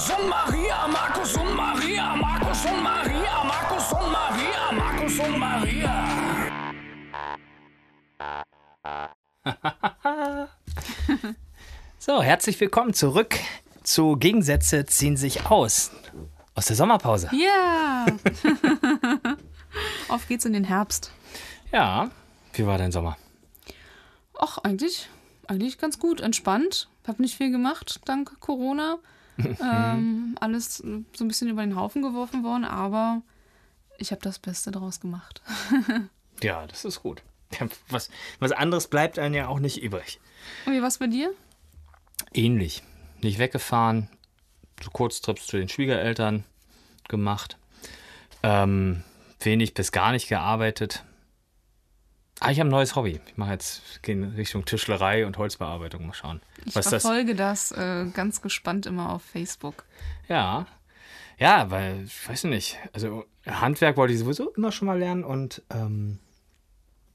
Markus und Maria, Markus und Maria, Markus und Maria, Markus und Maria, Markus und Maria. So, herzlich willkommen zurück zu Gegensätze ziehen sich aus. Aus der Sommerpause. Ja. Auf geht's in den Herbst. Ja, wie war dein Sommer? Ach, eigentlich, eigentlich ganz gut, entspannt. Hab nicht viel gemacht, dank Corona. ähm, alles so ein bisschen über den Haufen geworfen worden, aber ich habe das Beste daraus gemacht. Ja, das ist gut. Was, was anderes bleibt einem ja auch nicht übrig. Und wie war's bei dir? Ähnlich. Nicht weggefahren, so Kurztrips zu den Schwiegereltern gemacht. Ähm, wenig bis gar nicht gearbeitet. Ah, ich habe ein neues Hobby. Ich mache jetzt gehe in Richtung Tischlerei und Holzbearbeitung. Mal schauen. Ich was das verfolge das, äh, ganz gespannt immer auf Facebook. Ja. Ja, weil, ich weiß nicht, also Handwerk wollte ich sowieso immer schon mal lernen und ähm,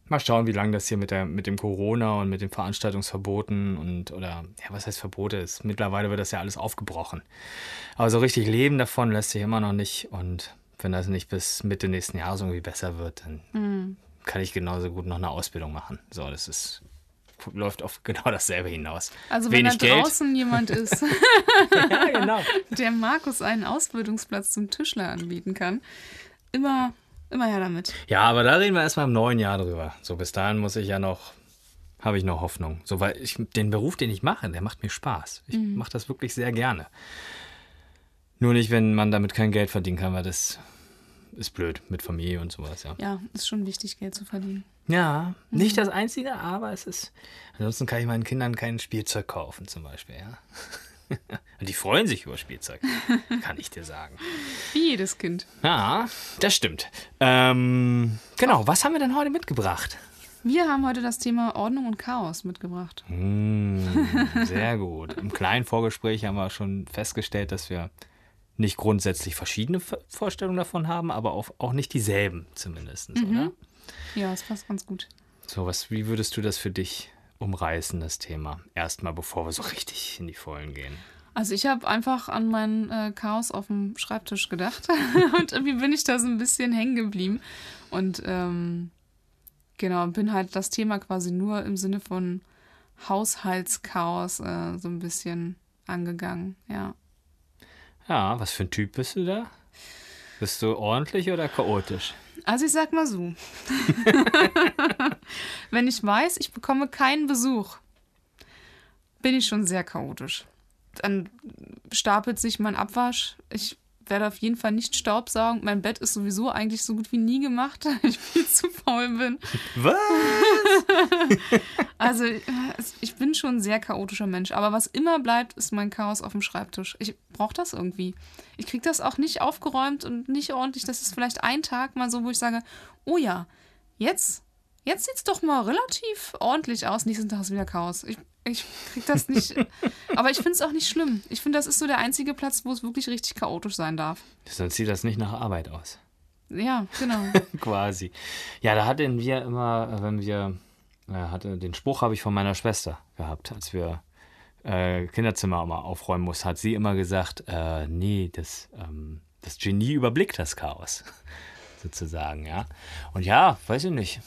mal schauen, wie lange das hier mit, der, mit dem Corona und mit den Veranstaltungsverboten und, oder, ja, was heißt Verbote ist? Mittlerweile wird das ja alles aufgebrochen. Aber so richtig leben davon lässt sich immer noch nicht und wenn das nicht bis Mitte nächsten Jahres irgendwie besser wird, dann kann ich genauso gut noch eine Ausbildung machen. So, das ist, läuft auf genau dasselbe hinaus. Also wenn Wenig da Geld. draußen jemand ist, Ja, genau. der Markus einen Ausbildungsplatz zum Tischler anbieten kann, immer, immer her damit. Ja, aber da reden wir erstmal im neuen Jahr drüber. So, bis dahin muss ich ja noch, habe ich noch Hoffnung. So, weil ich, den Beruf, den ich mache, der macht mir Spaß. Ich mache das wirklich sehr gerne. Nur nicht, wenn man damit kein Geld verdienen kann, weil das ist blöd mit Familie und sowas, ja. Ja, ist schon wichtig, Geld zu verdienen. Ja, nicht das Einzige, aber es ist. Ansonsten kann ich meinen Kindern kein Spielzeug kaufen, zum Beispiel, ja. Und die freuen sich über Spielzeug, kann ich dir sagen. Wie jedes Kind. Ja, das stimmt. Ähm, genau, was haben wir denn heute mitgebracht? Wir haben heute das Thema Ordnung und Chaos mitgebracht. Mm, sehr gut. Im kleinen Vorgespräch haben wir schon festgestellt, dass wir nicht grundsätzlich verschiedene Ver- Vorstellungen davon haben, aber auch, auch nicht dieselben zumindest, oder? Ja, das passt ganz gut. So, was, wie würdest du das für dich umreißen, das Thema? Erstmal, bevor wir so richtig in die Vollen gehen. Also ich habe einfach an mein äh, Chaos auf dem Schreibtisch gedacht und irgendwie bin ich da so ein bisschen hängen geblieben und ähm, genau bin halt das Thema quasi nur im Sinne von Haushaltschaos äh, so ein bisschen angegangen. Ja, Ja, was für ein Typ bist du da? Bist du ordentlich oder chaotisch? also ich sag mal so, wenn ich weiß, ich bekomme keinen Besuch, bin ich schon sehr chaotisch. Dann stapelt sich mein Abwasch. Ich werde auf jeden Fall nicht Staubsaugen. Mein Bett ist sowieso eigentlich so gut wie nie gemacht, weil ich viel zu faul bin. Was? Also äh, ich bin schon ein sehr chaotischer Mensch. Aber was immer bleibt, ist mein Chaos auf dem Schreibtisch. Ich brauche das irgendwie. Ich kriege das auch nicht aufgeräumt und nicht ordentlich. Das ist vielleicht ein Tag mal so, wo ich sage, oh ja, jetzt, jetzt sieht es doch mal relativ ordentlich aus. Nächsten Tag ist wieder Chaos. Ich, ich krieg das nicht. aber ich finde es auch nicht schlimm. Ich finde, das ist so der einzige Platz, wo es wirklich richtig chaotisch sein darf. Sonst sieht das nicht nach Arbeit aus. Ja, genau. Quasi. Ja, da hatten wir immer, wenn wir, äh, hatte, den Spruch habe ich von meiner Schwester gehabt, als wir äh, Kinderzimmer mal aufräumen mussten, hat sie immer gesagt, äh, nee, das, ähm, das Genie überblickt das Chaos, sozusagen, ja. Und ja, weiß ich nicht.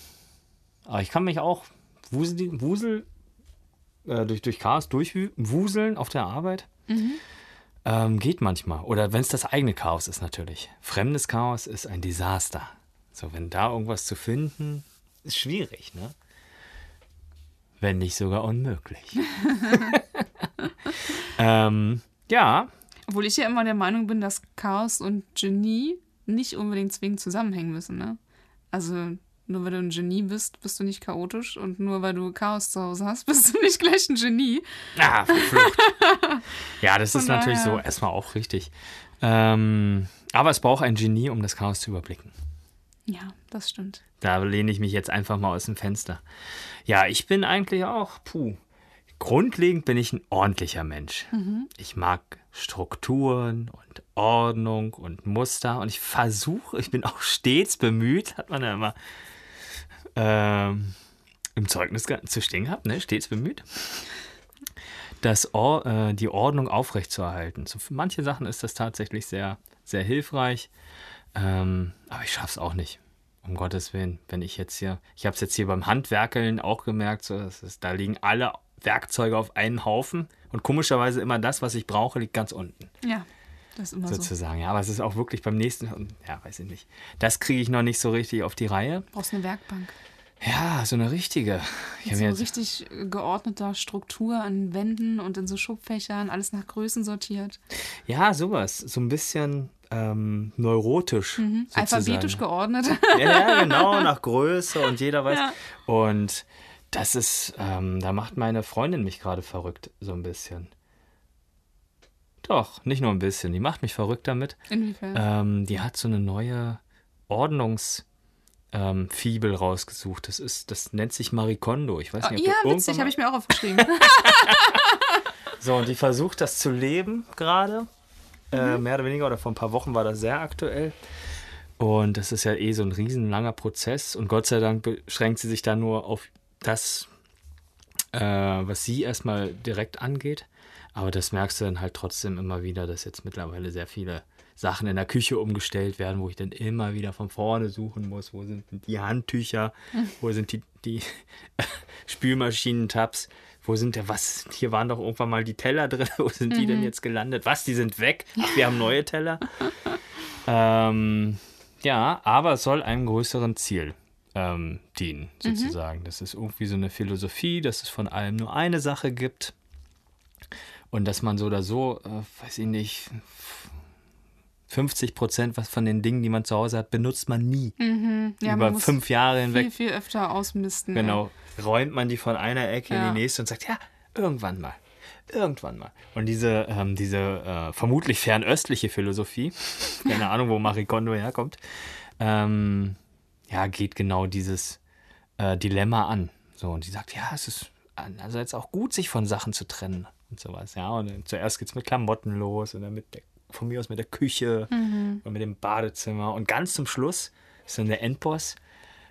Aber ich kann mich auch wusel, wusel äh, durch, durch Chaos durchwuseln auf der Arbeit. Ähm, geht manchmal. Oder wenn es das eigene Chaos ist natürlich. Fremdes Chaos ist ein Desaster. So, wenn da irgendwas zu finden, ist schwierig, ne? Wenn nicht sogar unmöglich. ähm, ja, Obwohl ich ja immer der Meinung bin, dass Chaos und Genie nicht unbedingt zwingend zusammenhängen müssen, ne? Also nur weil du ein Genie bist, bist du nicht chaotisch und nur weil du Chaos zu Hause hast, bist du nicht gleich ein Genie. Ah, verflucht. ja, das Von ist natürlich so daher- erstmal auch richtig. Ähm, aber es braucht ein Genie, um das Chaos zu überblicken. Ja, das stimmt. Da lehne ich mich jetzt einfach mal aus dem Fenster. Ja, ich bin eigentlich auch, puh, grundlegend bin ich ein ordentlicher Mensch. Ich mag Strukturen und Ordnung und Muster und ich versuche, ich bin auch stets bemüht, hat man ja immer ähm, im Zeugnis zu stehen gehabt, ne? stets bemüht, das Or äh, die Ordnung aufrechtzuerhalten. So, für manche Sachen ist das tatsächlich sehr, sehr hilfreich. Ähm, aber ich schaffe es auch nicht. Um Gottes Willen, wenn ich jetzt hier, ich habe es jetzt hier beim Handwerkeln auch gemerkt, so, das ist, da liegen alle Werkzeuge auf einen Haufen und komischerweise immer das, was ich brauche, liegt ganz unten Ja, das ist immer so. sozusagen. Ja, aber es ist auch wirklich beim nächsten, ja, weiß ich nicht. Das kriege ich noch nicht so richtig auf die Reihe. Du brauchst eine Werkbank. Ja, so eine richtige. Ich so jetzt, richtig äh, geordneter Struktur an Wänden und in so Schubfächern, alles nach Größen sortiert. ja, sowas. So ein bisschen ähm, neurotisch. Mhm. Alphabetisch geordnet. Ja, ja, genau, nach Größe und jeder weiß. Ja. Und das ist, ähm, da macht meine Freundin mich gerade verrückt, so ein bisschen. Doch, nicht nur ein bisschen. Die macht mich verrückt damit. Inwiefern? Ähm, die hat so eine neue Ordnungsfibel ähm, Fibel rausgesucht. Das ist, das nennt sich Marikondo. Ich weiß Oh, nicht, ob ja, du witzig, habe ich mir auch aufgeschrieben. so, und die versucht das zu leben gerade. Äh, Mhm. mehr oder weniger, oder vor ein paar Wochen war das sehr aktuell. Und das ist ja eh so ein riesenlanger Prozess. Und Gott sei Dank beschränkt sie sich da nur auf das, äh, was sie erstmal direkt angeht. Aber das merkst du dann halt trotzdem immer wieder, dass jetzt mittlerweile sehr viele Sachen in der Küche umgestellt werden, wo ich dann immer wieder von vorne suchen muss. Wo sind die Handtücher? Wo sind die, die Spülmaschinentabs? Wo sind der, was? Hier waren doch irgendwann mal die Teller drin. Wo sind die denn jetzt gelandet? Was? Die sind weg? Ach, wir haben neue Teller. ähm, ja, aber es soll einem größeren Ziel ähm, dienen, sozusagen. Das ist irgendwie so eine Philosophie, dass es von allem nur eine Sache gibt. Und dass man so oder so, äh, weiß ich nicht, 50 Prozent was von den Dingen, die man zu Hause hat, benutzt man nie. ja, Über man fünf Jahre hinweg viel, viel öfter ausmisten. Genau. Räumt man die von einer Ecke Ja. in die nächste und sagt, ja, irgendwann mal. Irgendwann mal. Und diese, ähm, diese äh, vermutlich fernöstliche Philosophie, keine Ahnung, wo Marie Kondo herkommt, ähm, ja, geht genau dieses äh, Dilemma an. So, und die sagt, ja, es ist einerseits auch gut, sich von Sachen zu trennen und sowas. Ja, und dann zuerst geht es mit Klamotten los und dann mit der, von mir aus mit der Küche und mit dem Badezimmer. Und ganz zum Schluss dann der Endboss,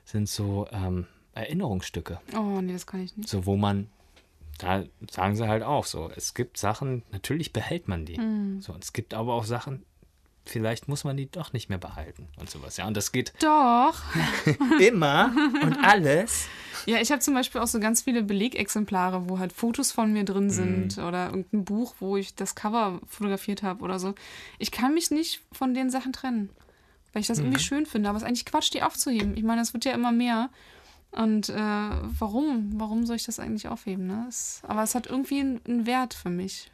sind so ähm, Erinnerungsstücke. Oh, nee, das kann ich nicht. So, wo man, da sagen sie halt auch so, es gibt Sachen, natürlich behält man die. So, und es gibt aber auch Sachen, vielleicht muss man die doch nicht mehr behalten und sowas. Ja, und das geht Doch. immer und alles. Ja, ich habe zum Beispiel auch so ganz viele Belegexemplare, wo halt Fotos von mir drin sind oder irgendein Buch, wo ich das Cover fotografiert habe oder so. Ich kann mich nicht von den Sachen trennen, weil ich das irgendwie schön finde. Aber es ist eigentlich Quatsch, die aufzuheben. Ich meine, es wird ja immer mehr. Und äh, warum? Warum soll ich das eigentlich aufheben? Ne? Es, aber es hat irgendwie einen, einen Wert für mich.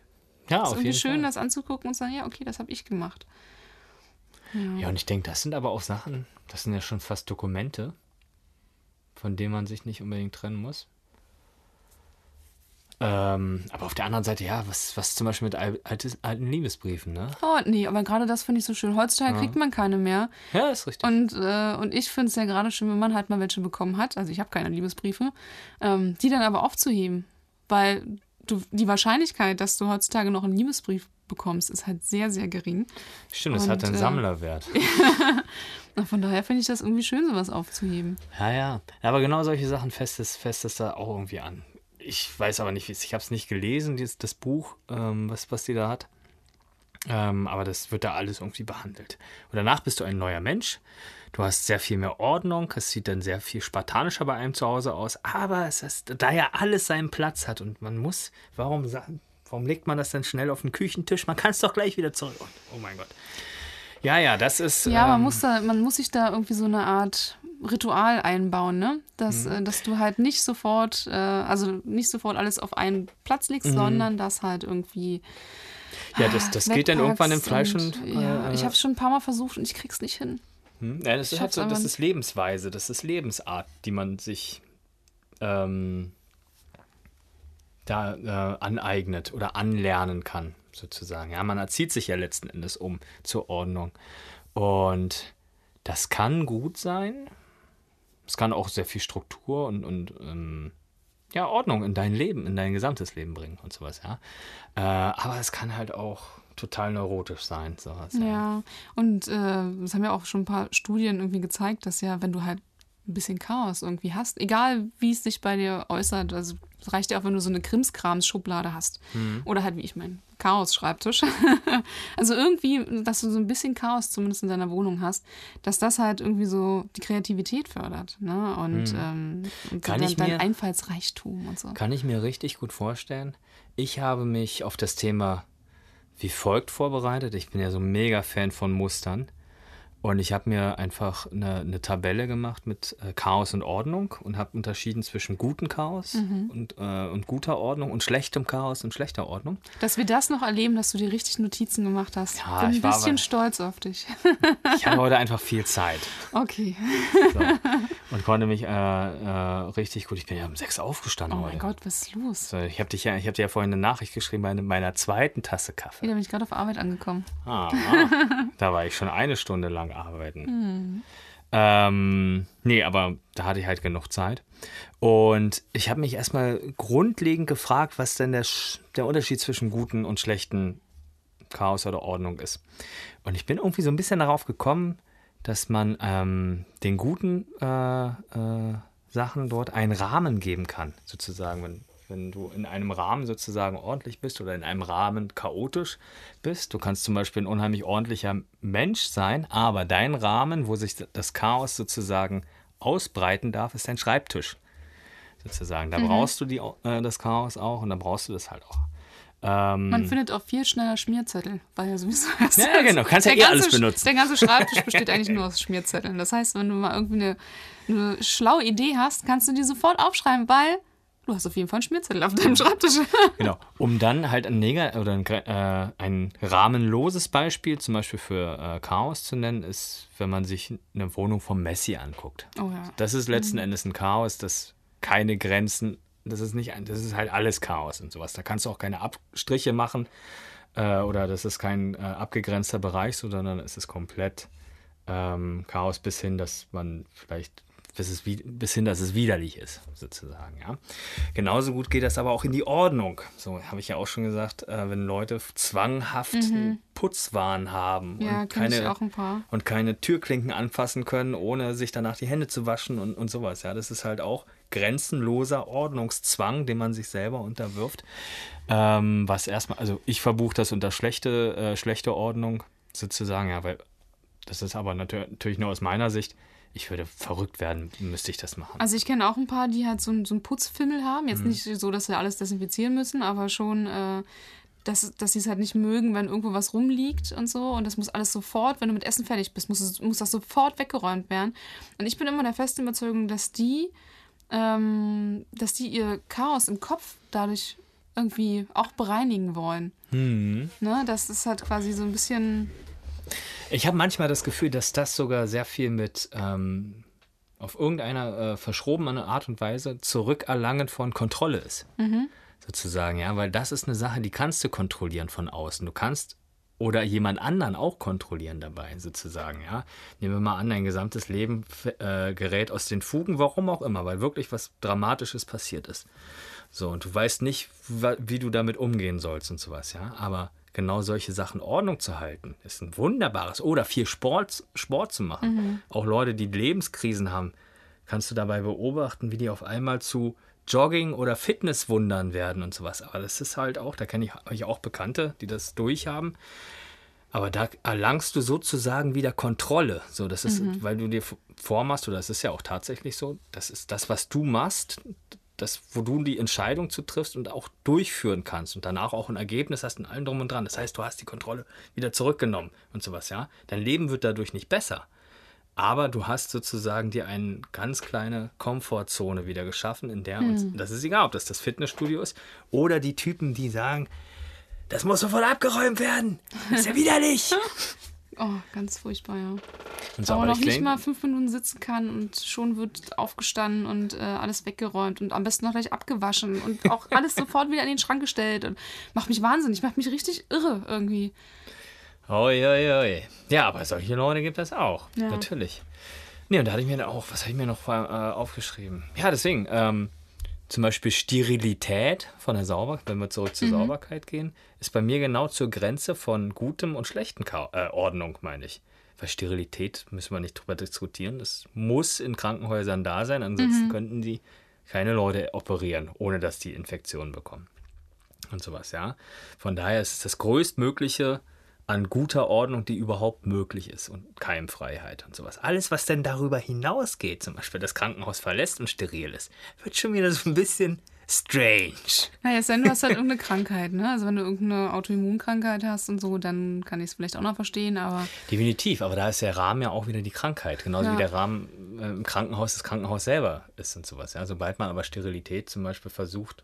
Ja, Es ist auf irgendwie schön, Fall. das anzugucken und zu sagen, ja, okay, das habe ich gemacht. Ja, und ich denke, das sind aber auch Sachen, das sind ja schon fast Dokumente, von denen man sich nicht unbedingt trennen muss. Ähm, aber auf der anderen Seite, ja, was, was zum Beispiel mit al- altes, alten Liebesbriefen, ne? Oh, nee, aber gerade das finde ich so schön. Heutzutage kriegt man keine mehr. Ja, ist richtig. Und, äh, und ich finde es ja gerade schön, wenn man halt mal welche bekommen hat, also ich habe keine Liebesbriefe, ähm, die dann aber aufzuheben. Weil du, die Wahrscheinlichkeit, dass du heutzutage noch einen Liebesbrief bekommst, ist halt sehr, sehr gering. Stimmt, das hat einen äh, Sammlerwert. Von daher finde ich das irgendwie schön, sowas aufzuheben. Ja, ja. Aber genau solche Sachen fest es, fest es da auch irgendwie an. Ich weiß aber nicht, wie es Ich habe es nicht gelesen, dieses, das Buch, ähm, was, was die da hat. Ähm, aber das wird da alles irgendwie behandelt. Und danach bist du ein neuer Mensch. Du hast sehr viel mehr Ordnung. Es sieht dann sehr viel spartanischer bei einem zu Hause aus. Aber es ist, da ja alles seinen Platz hat und man muss, warum, sa- warum legt man das dann schnell auf den Küchentisch? Man kann es doch gleich wieder zurück. Oh mein Gott. Ja, ja, das ist. Ja, man ähm, muss da, man muss sich da irgendwie so eine Art Ritual einbauen, ne? Dass, äh, dass du halt nicht sofort, äh, also nicht sofort alles auf einen Platz legst, sondern das halt irgendwie Ja, das, das geht dann irgendwann im Fleisch und. ja, äh, ich habe es schon ein paar Mal versucht und ich krieg's nicht hin. Hm? Ja, das ist Ich halt hab's so, das ist Lebensweise, das ist Lebensart, die man sich ähm, da äh, aneignet oder anlernen kann, sozusagen. Ja, man erzieht sich ja letzten Endes um zur Ordnung. Und das kann gut sein. Es kann auch sehr viel Struktur und, und ähm, ja, Ordnung in dein Leben, in dein gesamtes Leben bringen und sowas, ja. Äh, aber es kann halt auch total neurotisch sein, sowas. Ja, und äh, das haben ja auch schon ein paar Studien irgendwie gezeigt, dass ja, wenn du halt ein bisschen Chaos irgendwie hast, egal wie es sich bei dir äußert, also Es reicht ja auch, wenn du so eine Krimskrams-Schublade hast. Oder halt wie ich meinen Chaos-Schreibtisch. also irgendwie, dass du so ein bisschen Chaos zumindest in deiner Wohnung hast, dass das halt irgendwie so die Kreativität fördert. Ne? Und, ähm, und Kann dein, ich dein mir- Einfallsreichtum und so. Kann ich mir richtig gut vorstellen. Ich habe mich auf das Thema wie folgt vorbereitet. Ich bin ja so ein mega Fan von Mustern. Und ich habe mir einfach eine, eine Tabelle gemacht mit äh, Chaos und Ordnung und habe unterschieden zwischen gutem Chaos Mhm. und, äh, und guter Ordnung und schlechtem Chaos und schlechter Ordnung. Dass wir das noch erleben, dass du dir richtig Notizen gemacht hast. Ja, bin ein bisschen aber- stolz auf dich. Ich hatte heute einfach viel Zeit Okay. so, und konnte mich äh, äh, richtig gut. Ich bin ja um sechs aufgestanden Oh heute. mein Gott, was ist los? So, ich habe dich ja, ich habe dir ja vorhin eine Nachricht geschrieben bei meiner zweiten Tasse Kaffee. Wieder bin ich gerade auf Arbeit angekommen. Ah, da war ich schon eine Stunde lang arbeiten. Ähm, nee, aber da hatte ich halt genug Zeit. Und ich habe mich erstmal grundlegend gefragt, was denn der, der Unterschied zwischen guten und schlechten Chaos oder Ordnung ist. Und ich bin irgendwie so ein bisschen darauf gekommen, dass man ähm, den guten äh, äh, Sachen dort einen Rahmen geben kann, sozusagen. Wenn, wenn du in einem Rahmen sozusagen ordentlich bist oder in einem Rahmen chaotisch bist. Du kannst zum Beispiel ein unheimlich ordentlicher Mensch sein, aber dein Rahmen, wo sich das Chaos sozusagen ausbreiten darf, ist dein Schreibtisch. Sozusagen. Da brauchst du die, äh, das Chaos auch und da brauchst du das halt auch. Ähm, Man findet auch viel schneller Schmierzettel, weil ja sowieso Ja, genau, kannst ja der eh alles ganze- benutzen. Der ganze Schreibtisch besteht eigentlich nur aus Schmierzetteln. Das heißt, wenn du mal irgendwie eine, eine schlaue Idee hast, kannst du die sofort aufschreiben, weil du hast auf jeden Fall einen Schmierzettel auf deinem Schreibtisch. Genau, um dann halt ein, Neg oder ein, äh, ein rahmenloses Beispiel zum Beispiel für äh, Chaos zu nennen, ist, wenn man sich eine Wohnung vom Messi anguckt. Oh ja. Das ist letzten Endes ein Chaos, das keine Grenzen, das ist nicht ein, das ist halt alles Chaos und sowas. Da kannst du auch keine Abstriche machen äh, oder das ist kein äh, abgegrenzter Bereich, sondern es ist komplett ähm, Chaos bis hin, dass man vielleicht bis, es, bis hin, dass es widerlich ist, sozusagen. Ja. Genauso gut geht das aber auch in die Ordnung. So habe ich ja auch schon gesagt, äh, wenn Leute zwanghaft Putzwahn haben Mhm. Ja, und keine und keine Türklinken anfassen können, ohne sich danach die Hände zu waschen und, und sowas. Ja, das ist halt auch grenzenloser Ordnungszwang, den man sich selber unterwirft. Ähm, was erstmal, also ich verbuche das unter schlechte, äh, schlechte Ordnung sozusagen, ja, weil das ist aber natür natürlich nur aus meiner Sicht. Ich würde verrückt werden, müsste ich das machen. Also ich kenne auch ein paar, die halt so, ein- so einen Putzfimmel haben. Mhm. Jetzt nicht so, dass sie alles desinfizieren müssen, aber schon, äh, dass, dass sie es halt nicht mögen, wenn irgendwo was rumliegt und so. Und das muss alles sofort, wenn du mit Essen fertig bist, muss, muss das sofort weggeräumt werden. Und ich bin immer der festen Überzeugung, dass die, ähm, dass die ihr Chaos im Kopf dadurch irgendwie auch bereinigen wollen. Mhm. Ne? Das ist halt quasi so ein bisschen. Ich habe manchmal das Gefühl, dass das sogar sehr viel mit ähm, auf irgendeiner äh, verschrobenen Art und Weise Zurückerlangen von Kontrolle ist. Sozusagen, ja, weil das ist eine Sache, die kannst du kontrollieren von außen. Du kannst oder jemand anderen auch kontrollieren dabei, sozusagen, ja. Nehmen wir mal an, dein gesamtes Leben äh, gerät aus den Fugen, warum auch immer, weil wirklich was Dramatisches passiert ist. So, und du weißt nicht, wie du damit umgehen sollst und sowas, ja. Aber genau solche Sachen in Ordnung zu halten, ist ein wunderbares. Oder viel Sport, Sport zu machen. Auch Leute, die Lebenskrisen haben, kannst du dabei beobachten, wie die auf einmal zu Jogging- oder Fitnesswundern werden und sowas. Aber das ist halt auch, da kenne ich, ich auch Bekannte, die das durchhaben. Aber da erlangst du sozusagen wieder Kontrolle. So, das ist, weil du dir vormachst, oder das ist ja auch tatsächlich so, das ist das, was du machst, das, wo du die Entscheidung zu triffst und auch durchführen kannst und danach auch ein Ergebnis hast und allem drum und dran. Das heißt, du hast die Kontrolle wieder zurückgenommen und sowas, ja. Dein Leben wird dadurch nicht besser. Aber du hast sozusagen dir eine ganz kleine Komfortzone wieder geschaffen, in der uns, das ist egal, ob das das Fitnessstudio ist oder die Typen, die sagen, das muss sofort abgeräumt werden. Das ist ja widerlich. Oh, ganz furchtbar, ja. So, Aber aber noch ich nicht mal fünf Minuten sitzen kann und schon wird aufgestanden und äh, alles weggeräumt und am besten noch gleich abgewaschen und auch alles sofort wieder in den Schrank gestellt und macht mich wahnsinnig, macht mich richtig irre irgendwie. Oi, oi, oi. Ja, aber solche Leute gibt es auch. Ja. Natürlich. Nee, und da hatte ich mir dann auch, was habe ich mir noch äh, aufgeschrieben? Ja, deswegen, ähm, zum Beispiel Sterilität von der Sauberkeit, wenn wir zurück zur Sauberkeit gehen, ist bei mir genau zur Grenze von gutem und schlechten Ka äh, Ordnung, meine ich. Weil Sterilität müssen wir nicht drüber diskutieren. Das muss in Krankenhäusern da sein, ansonsten könnten die keine Leute operieren, ohne dass die Infektionen bekommen. Und sowas, ja. Von daher ist es das größtmögliche an guter Ordnung, die überhaupt möglich ist und Keimfreiheit und sowas. Alles, was denn darüber hinausgeht, zum Beispiel das Krankenhaus verlässt und steril ist, wird schon wieder so ein bisschen strange. Naja, es sei denn, du hast halt irgendeine Krankheit, ne? Also wenn du irgendeine Autoimmunkrankheit hast und so, dann kann ich es vielleicht auch noch verstehen, aber. Definitiv, aber da ist der Rahmen ja auch wieder die Krankheit. Genauso Ja. wie der Rahmen äh, im Krankenhaus das Krankenhaus selber ist und sowas. Ja? Sobald man aber Sterilität zum Beispiel versucht,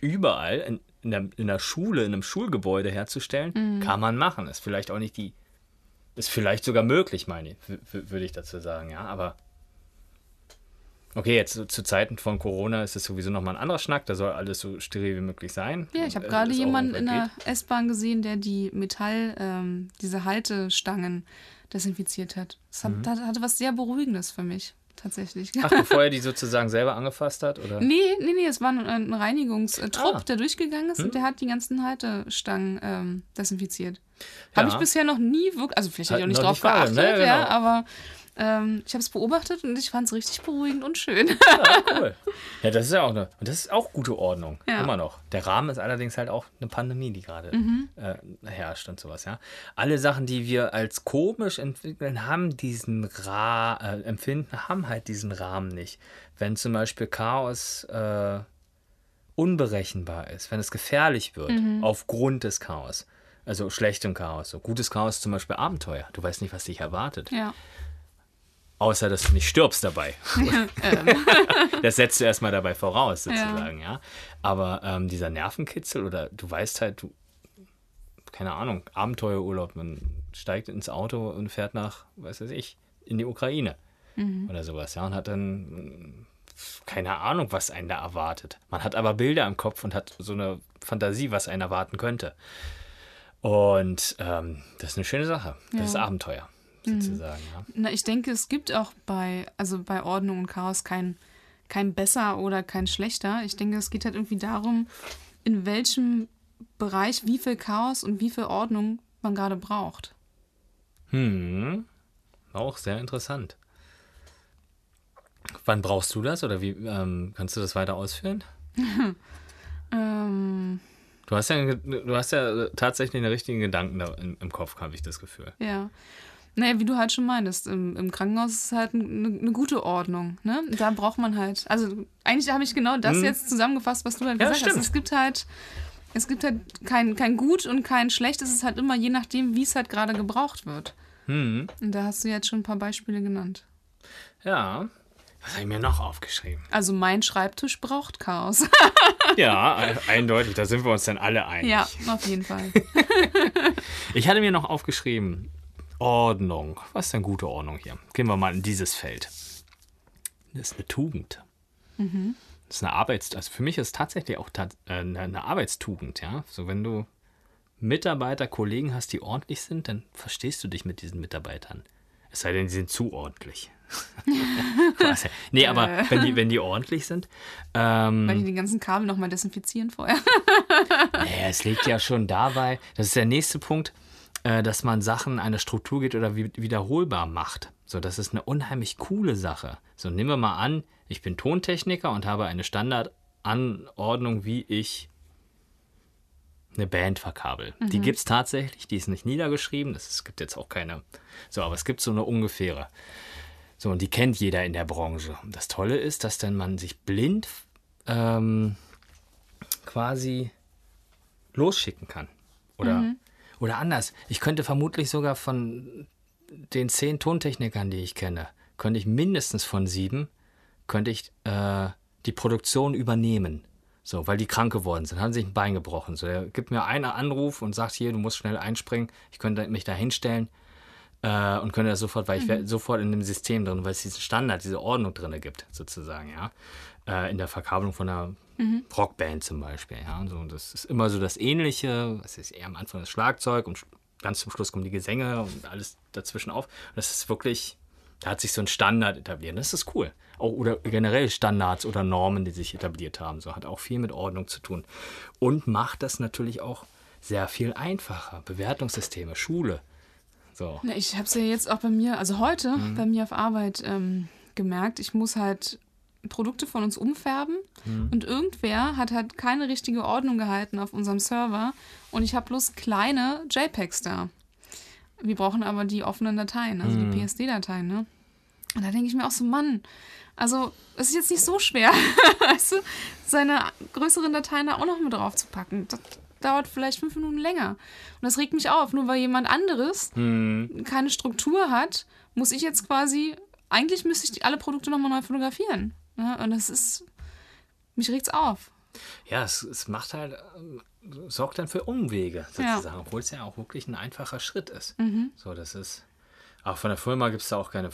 überall in, in, der, in der Schule, in einem Schulgebäude herzustellen, kann man machen. Ist vielleicht auch nicht die. Ist vielleicht sogar möglich, meine ich, würde ich dazu sagen, ja. Aber okay, jetzt so zu Zeiten von Corona ist es sowieso nochmal ein anderer Schnack, da soll alles so steril wie möglich sein. Ja, ich habe Äh, gerade jemanden in der S-Bahn gesehen, der die Metall, ähm, diese Haltestangen desinfiziert hat. Das hat, hat, hatte was sehr Beruhigendes für mich, tatsächlich. Ach, bevor er die sozusagen selber angefasst hat? Oder? Nee, nee, nee, es war ein, ein Reinigungstrupp, Ah. der durchgegangen ist und der hat die ganzen Haltestangen ähm, desinfiziert. Habe ich Ja. bisher noch nie wirklich, also vielleicht habe ich auch Halt nicht drauf nicht wahrgenommen, geachtet, ne, ja, genau. aber ähm, ich habe es beobachtet und ich fand es richtig beruhigend und schön. Ja, cool. Ja, das ist ja auch eine, und das ist auch gute Ordnung. Ja. Immer noch. Der Rahmen ist allerdings halt auch eine Pandemie, die gerade äh, herrscht und sowas, ja. Alle Sachen, die wir als komisch entwickeln, haben diesen Ra äh, Empfinden, haben halt diesen Rahmen nicht. Wenn zum Beispiel Chaos äh, unberechenbar ist, wenn es gefährlich wird, aufgrund des Chaos. Also schlechtem Chaos. So gutes Chaos zum Beispiel Abenteuer. Du weißt nicht, was dich erwartet. ja. Außer, dass du nicht stirbst dabei. das setzt du erstmal dabei voraus, sozusagen, ja. Aber ähm, dieser Nervenkitzel oder du weißt halt, du, keine Ahnung, Abenteuerurlaub, man steigt ins Auto und fährt nach, was weiß ich, in die Ukraine oder sowas, ja, und hat dann keine Ahnung, was einen da erwartet. Man hat aber Bilder im Kopf und hat so eine Fantasie, was einen erwarten könnte. Und ähm, das ist eine schöne Sache. Das ist Abenteuer, sozusagen, ja. Na, ich denke, es gibt auch bei, also bei Ordnung und Chaos kein, kein besser oder kein schlechter. Ich denke, es geht halt irgendwie darum, in welchem Bereich wie viel Chaos und wie viel Ordnung man gerade braucht. Hm. Auch sehr interessant. Wann brauchst du das oder wie ähm, kannst du das weiter ausführen? Ähm, Du hast ja, du hast ja tatsächlich einen richtigen Gedanken da im, im Kopf, habe ich das Gefühl. ja. Naja, wie du halt schon meintest, im, im Krankenhaus ist es halt eine, eine gute Ordnung. Ne? Da braucht man halt, also eigentlich habe ich genau das jetzt zusammengefasst, was du halt Ja, gesagt hast. stimmt. Es gibt halt, es gibt halt kein, kein Gut und kein Schlecht. Es ist halt immer je nachdem, wie es halt gerade gebraucht wird. Hm. Und da hast du jetzt schon ein paar Beispiele genannt. Ja. Was habe ich mir noch aufgeschrieben? Also mein Schreibtisch braucht Chaos. Ja, eindeutig, da sind wir uns dann alle einig. ja, auf jeden Fall. Ich hatte mir noch aufgeschrieben, Ordnung. Was ist denn gute Ordnung hier? Gehen wir mal in dieses Feld. Das ist eine Tugend. Das ist eine Arbeits... Also für mich ist es tatsächlich auch tat, äh, eine, Arbeitstugend, ja. So wenn du Mitarbeiter, Kollegen hast, die ordentlich sind, dann verstehst du dich mit diesen Mitarbeitern. Es sei denn, die sind zu ordentlich. Nee, aber wenn die, wenn die ordentlich sind, ähm, Weil die den ganzen Kabel nochmal desinfizieren vorher. naja, es liegt ja schon dabei, das ist der nächste Punkt, äh, dass man Sachen eine Struktur gibt oder wi- wiederholbar macht. So, das ist eine unheimlich coole Sache. So, nehmen wir mal an, ich bin Tontechniker und habe eine Standardanordnung, wie ich eine Band verkabel. Die gibt es tatsächlich, die ist nicht niedergeschrieben, das- es gibt jetzt auch keine, so, aber es gibt so eine ungefähre. So, und die kennt jeder in der Branche. Und das Tolle ist, dass dann man sich blind ähm, quasi losschicken kann. Oder, oder anders. Ich könnte vermutlich sogar von den zehn Tontechnikern, die ich kenne, könnte ich mindestens von sieben, könnte ich äh, die Produktion übernehmen. So, weil die krank geworden sind, haben sich ein Bein gebrochen. So, er gibt mir einen Anruf und sagt, hier, du musst schnell einspringen, ich könnte mich da hinstellen äh, und könnte das sofort, weil ich wäre sofort in dem System drin, weil es diesen Standard, diese Ordnung drin gibt, sozusagen, ja. Äh, in der Verkabelung von einer Rockband zum Beispiel, ja. Und so, und das ist immer so das Ähnliche, es ist eher am Anfang das Schlagzeug und ganz zum Schluss kommen die Gesänge und alles dazwischen auf. Und das ist wirklich, da hat sich so ein Standard etabliert. Das ist cool. Auch, oder generell Standards oder Normen, die sich etabliert haben. So hat auch viel mit Ordnung zu tun. Und macht das natürlich auch sehr viel einfacher. Bewertungssysteme, Schule. So. Ich habe es ja jetzt auch bei mir, also heute bei mir auf Arbeit ähm, gemerkt. Ich muss halt Produkte von uns umfärben Mhm. und irgendwer hat halt keine richtige Ordnung gehalten auf unserem Server und ich habe bloß kleine JPEGs da. Wir brauchen aber die offenen Dateien, also Mhm. die PSD-Dateien, ne? Und da denke ich mir auch so, Mann, also es ist jetzt nicht so schwer, weißt du, seine größeren Dateien da auch noch mit drauf zu packen. Das dauert vielleicht fünf Minuten länger. Und das regt mich auf, nur weil jemand anderes Hm. keine Struktur hat, muss ich jetzt quasi, eigentlich müsste ich alle Produkte nochmal neu fotografieren. Ne? Und das ist, mich regt's auf. Ja, es, es macht halt, ähm, sorgt dann für Umwege Ja. sozusagen, obwohl es ja auch wirklich ein einfacher Schritt ist. Mhm. So, das ist, auch von der Firma gibt es da auch keine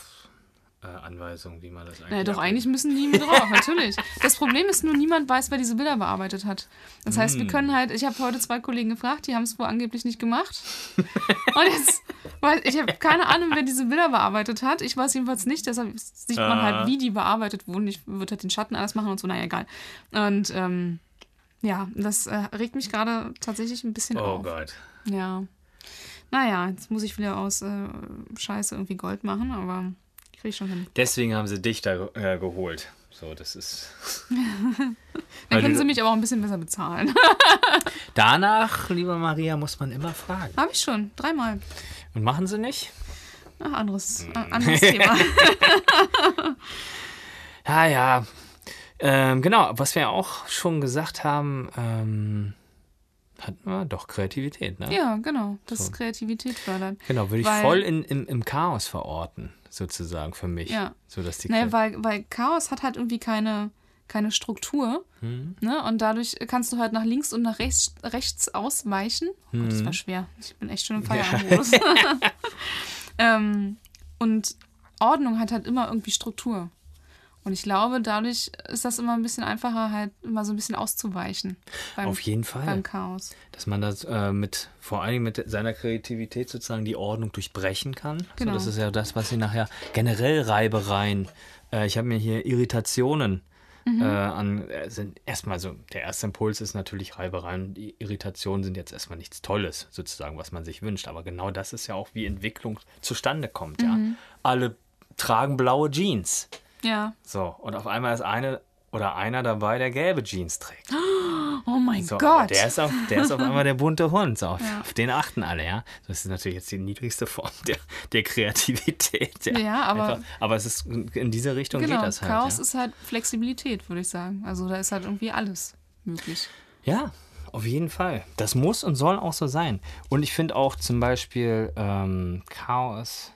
äh, Anweisung, wie man das eigentlich Ja, doch, eigentlich müssen die mit drauf, natürlich. Das Problem ist nur, niemand weiß, wer diese Bilder bearbeitet hat. Das heißt, wir Mm. können halt, ich habe heute zwei Kollegen gefragt, die haben es wohl angeblich nicht gemacht. Und jetzt, weil ich habe keine Ahnung, wer diese Bilder bearbeitet hat. Ich weiß jedenfalls nicht, deshalb sieht man Ah. halt, wie die bearbeitet wurden. Ich würde halt den Schatten alles machen und so, naja, egal. Und ähm, ja, das äh, regt mich gerade tatsächlich ein bisschen Oh auf. Gott. Ja. Naja, jetzt muss ich wieder aus äh, Scheiße irgendwie Gold machen, aber kriege ich schon hin. Deswegen haben sie dich da äh, geholt. So, das ist. Dann können sie mich aber auch ein bisschen besser bezahlen. Danach, liebe Maria, muss man immer fragen. Habe ich schon, dreimal. Und machen sie nicht? Ach, anderes, Hm. äh, anderes Thema. Ja, ja. Ähm, genau, was wir auch schon gesagt haben, ähm, hatten wir doch Kreativität, ne? ja, genau. Das So. Kreativität fördert. Genau, würde ich voll in, im, im Chaos verorten, sozusagen für mich. Ja. So, dass die Naja, weil, weil Chaos hat halt irgendwie keine, keine Struktur. Hm. Ne? Und dadurch kannst du halt nach links und nach rechts, rechts ausweichen. Oh Gott, das Hm. war schwer. Ich bin echt schon im Feierabendmodus. ähm, und Ordnung hat halt immer irgendwie Struktur. Und ich glaube, dadurch ist das immer ein bisschen einfacher, halt immer so ein bisschen auszuweichen. Beim, Auf jeden Fall. Beim Chaos. Dass man das äh, mit, vor allem mit seiner Kreativität sozusagen die Ordnung durchbrechen kann. Genau. So, das ist ja das, was sie nachher generell Reibereien. Äh, ich habe mir hier Irritationen Mhm. äh, an. Äh, sind erstmal so, der erste Impuls ist natürlich Reibereien. Die Irritationen sind jetzt erstmal nichts Tolles, sozusagen, was man sich wünscht. Aber genau das ist ja auch, wie Entwicklung zustande kommt. Ja? Mhm. Alle tragen blaue Jeans. Ja. So, und auf einmal ist eine oder einer dabei, der gelbe Jeans trägt. Oh mein So, Gott. Der ist, auf, der ist auf einmal der bunte Hund. So, auf, Ja. auf den achten alle, ja. Das ist natürlich jetzt die niedrigste Form der, der Kreativität. Ja, Ja, aber- Einfach, aber es ist in diese Richtung genau, geht das halt. Chaos ja. ist halt Flexibilität, würde ich sagen. Also da ist halt irgendwie alles möglich. ja, auf jeden Fall. Das muss und soll auch so sein. Und ich finde auch zum Beispiel ähm, Chaos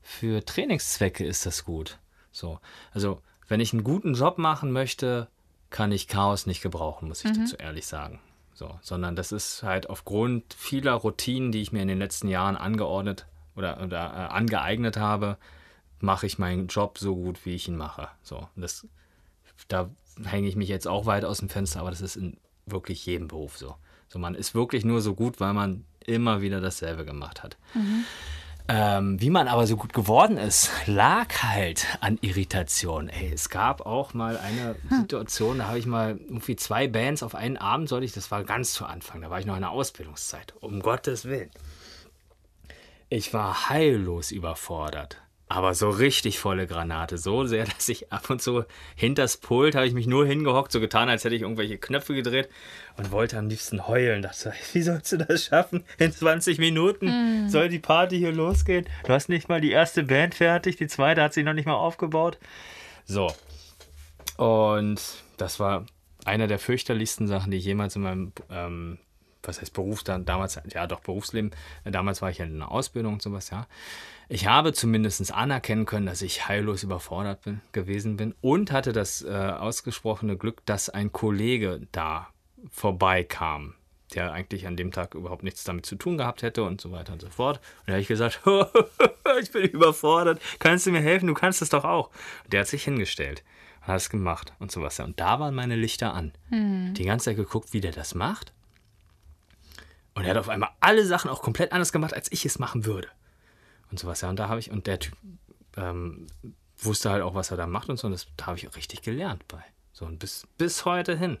für Trainingszwecke ist das gut. So, also wenn ich einen guten Job machen möchte, kann ich Chaos nicht gebrauchen, muss ich dazu ehrlich sagen. So, sondern das ist halt aufgrund vieler Routinen, die ich mir in den letzten Jahren angeordnet oder, oder äh, angeeignet habe, mache ich meinen Job so gut, wie ich ihn mache. So, das, da hänge ich mich jetzt auch weit aus dem Fenster, aber das ist in wirklich jedem Beruf so. So, man ist wirklich nur so gut, weil man immer wieder dasselbe gemacht hat. Ähm, wie man aber so gut geworden ist, lag halt an Irritation. Ey, es gab auch mal eine Situation, da habe ich mal irgendwie zwei Bands auf einen Abend sollte ich, das war ganz zu Anfang, da war ich noch in der Ausbildungszeit. Um Gottes Willen. Ich war heillos überfordert. Aber so richtig volle Granate. So sehr, dass ich ab und zu hinters Pult habe ich mich nur hingehockt, so getan, als hätte ich irgendwelche Knöpfe gedreht und wollte am liebsten heulen. Dachte, wie sollst du das schaffen? In 20 Minuten soll die Party hier losgehen. Du hast nicht mal die erste Band fertig, die zweite hat sich noch nicht mal aufgebaut. So. Und das war einer der fürchterlichsten Sachen, die ich jemals in meinem, ähm, was heißt Beruf dann, damals, ja doch Berufsleben, damals war ich ja in einer Ausbildung und sowas, ja. Ich habe zumindest anerkennen können, dass ich heillos überfordert bin, gewesen bin und hatte das äh, ausgesprochene Glück, dass ein Kollege da vorbeikam, der eigentlich an dem Tag überhaupt nichts damit zu tun gehabt hätte und so weiter und so fort. Und da habe ich gesagt, ich bin überfordert, kannst du mir helfen? Du kannst es doch auch. Und der hat sich hingestellt und hat es gemacht und sowas. Und da waren meine Lichter an. Die ganze Zeit geguckt, wie der das macht. Und er hat auf einmal alle Sachen auch komplett anders gemacht, als ich es machen würde. Und sowas, ja. Und da habe ich, und der Typ ähm, wusste halt auch, was er da macht und so. Und das da habe ich auch richtig gelernt bei. So, und bis, bis heute hin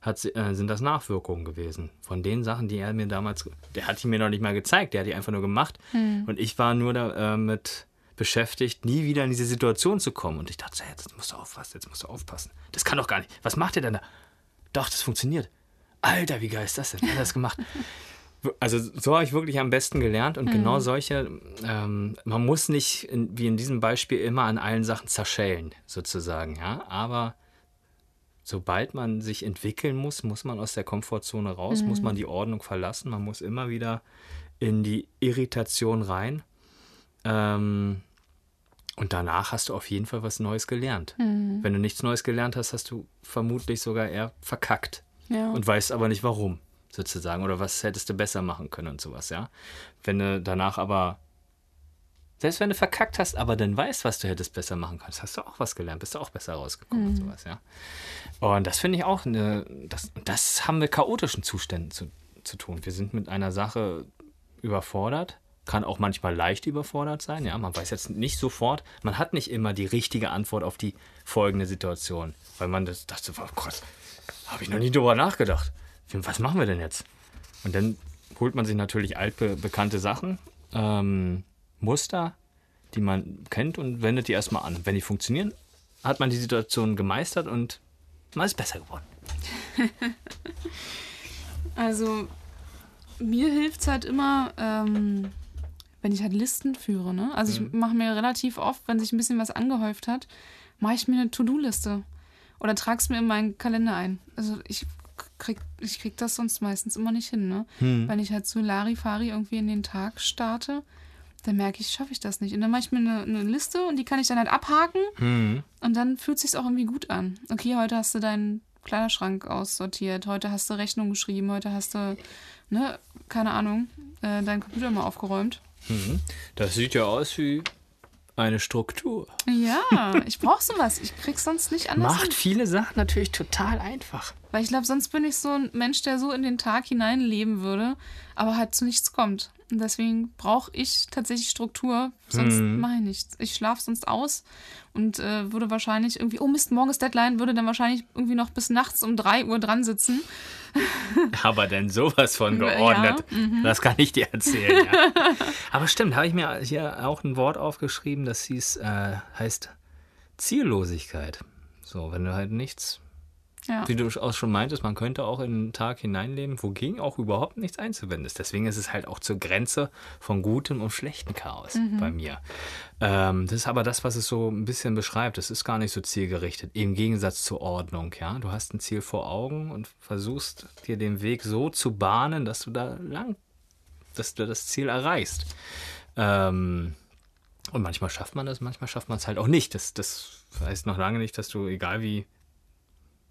hat, äh, sind das Nachwirkungen gewesen. Von den Sachen, die er mir damals, der hat die mir noch nicht mal gezeigt, der hat die einfach nur gemacht. Und ich war nur da, äh, beschäftigt, nie wieder in diese Situation zu kommen. Und ich dachte, hey, jetzt musst du aufpassen, jetzt musst du aufpassen. Das kann doch gar nicht. Was macht ihr denn da? Doch, das funktioniert. Alter, wie geil ist das denn? Wer hat das gemacht? Also so habe ich wirklich am besten gelernt und genau solche, ähm, man muss nicht, in, wie in diesem Beispiel, immer an allen Sachen zerschellen, sozusagen, ja, aber sobald man sich entwickeln muss, muss man aus der Komfortzone raus, muss man die Ordnung verlassen, man muss immer wieder in die Irritation rein ähm, und danach hast du auf jeden Fall was Neues gelernt. Wenn du nichts Neues gelernt hast, hast du vermutlich sogar eher verkackt Ja. und weißt aber nicht warum, sozusagen. Oder was hättest du besser machen können und sowas, ja. Wenn du danach aber, selbst wenn du verkackt hast, aber dann weißt, was du hättest besser machen können, hast du auch was gelernt, bist du auch besser rausgekommen und sowas, ja. Und das finde ich auch eine, das, das haben mit chaotischen Zuständen zu, zu tun. Wir sind mit einer Sache überfordert, kann auch manchmal leicht überfordert sein, ja. Man weiß jetzt nicht sofort, man hat nicht immer die richtige Antwort auf die folgende Situation, weil man das dachte, oh Gott, habe ich noch nie drüber nachgedacht. Was machen wir denn jetzt? Und dann holt man sich natürlich altbekannte Sachen, ähm, Muster, die man kennt und wendet die erstmal an. Wenn die funktionieren, hat man die Situation gemeistert und man ist besser geworden. Also, mir hilft es halt immer, ähm, wenn ich halt Listen führe. Ne? Also, ich mache mir relativ oft, wenn sich ein bisschen was angehäuft hat, mache ich mir eine To-Do-Liste. Oder trage es mir in meinen Kalender ein. Also, ich krieg, ich krieg das sonst meistens immer nicht hin. Ne? Wenn ich halt so Larifari irgendwie in den Tag starte, dann merke ich, schaffe ich das nicht. Und dann mache ich mir eine, eine Liste und die kann ich dann halt abhaken. Und dann fühlt es sich auch irgendwie gut an. Okay, heute hast du deinen Kleiderschrank aussortiert, heute hast du Rechnung geschrieben, heute hast du, ne, keine Ahnung, äh, deinen Computer mal aufgeräumt. Das sieht ja aus wie eine Struktur. Ja, ich brauche sowas. Ich krieg's sonst nicht anders. Macht hin. viele Sachen natürlich total einfach. Weil ich glaube, sonst bin ich so ein Mensch, der so in den Tag hinein leben würde, aber halt zu nichts kommt. Und deswegen brauche ich tatsächlich Struktur, sonst mache ich nichts. Ich schlafe sonst aus und äh, würde wahrscheinlich irgendwie, oh Mist, morgen ist Deadline, würde dann wahrscheinlich irgendwie noch bis nachts um 3 Uhr dran sitzen. Aber denn sowas von Ja, geordnet, das kann ich dir erzählen. Ja. Aber stimmt, habe ich mir hier auch ein Wort aufgeschrieben, das hieß, äh, heißt Ziellosigkeit. So, wenn du halt nichts, Ja. wie du auch schon meintest, man könnte auch in den Tag hineinleben, wogegen auch überhaupt nichts einzuwenden ist. Deswegen ist es halt auch zur Grenze von gutem und schlechtem Chaos bei mir. Ähm, das ist aber das, was es so ein bisschen beschreibt. Es ist gar nicht so zielgerichtet, im Gegensatz zur Ordnung. Ja, du hast ein Ziel vor Augen und versuchst dir den Weg so zu bahnen, dass du da lang, dass du das Ziel erreichst. Ähm, und manchmal schafft man das, manchmal schafft man es halt auch nicht. Das, das heißt noch lange nicht, dass du, egal wie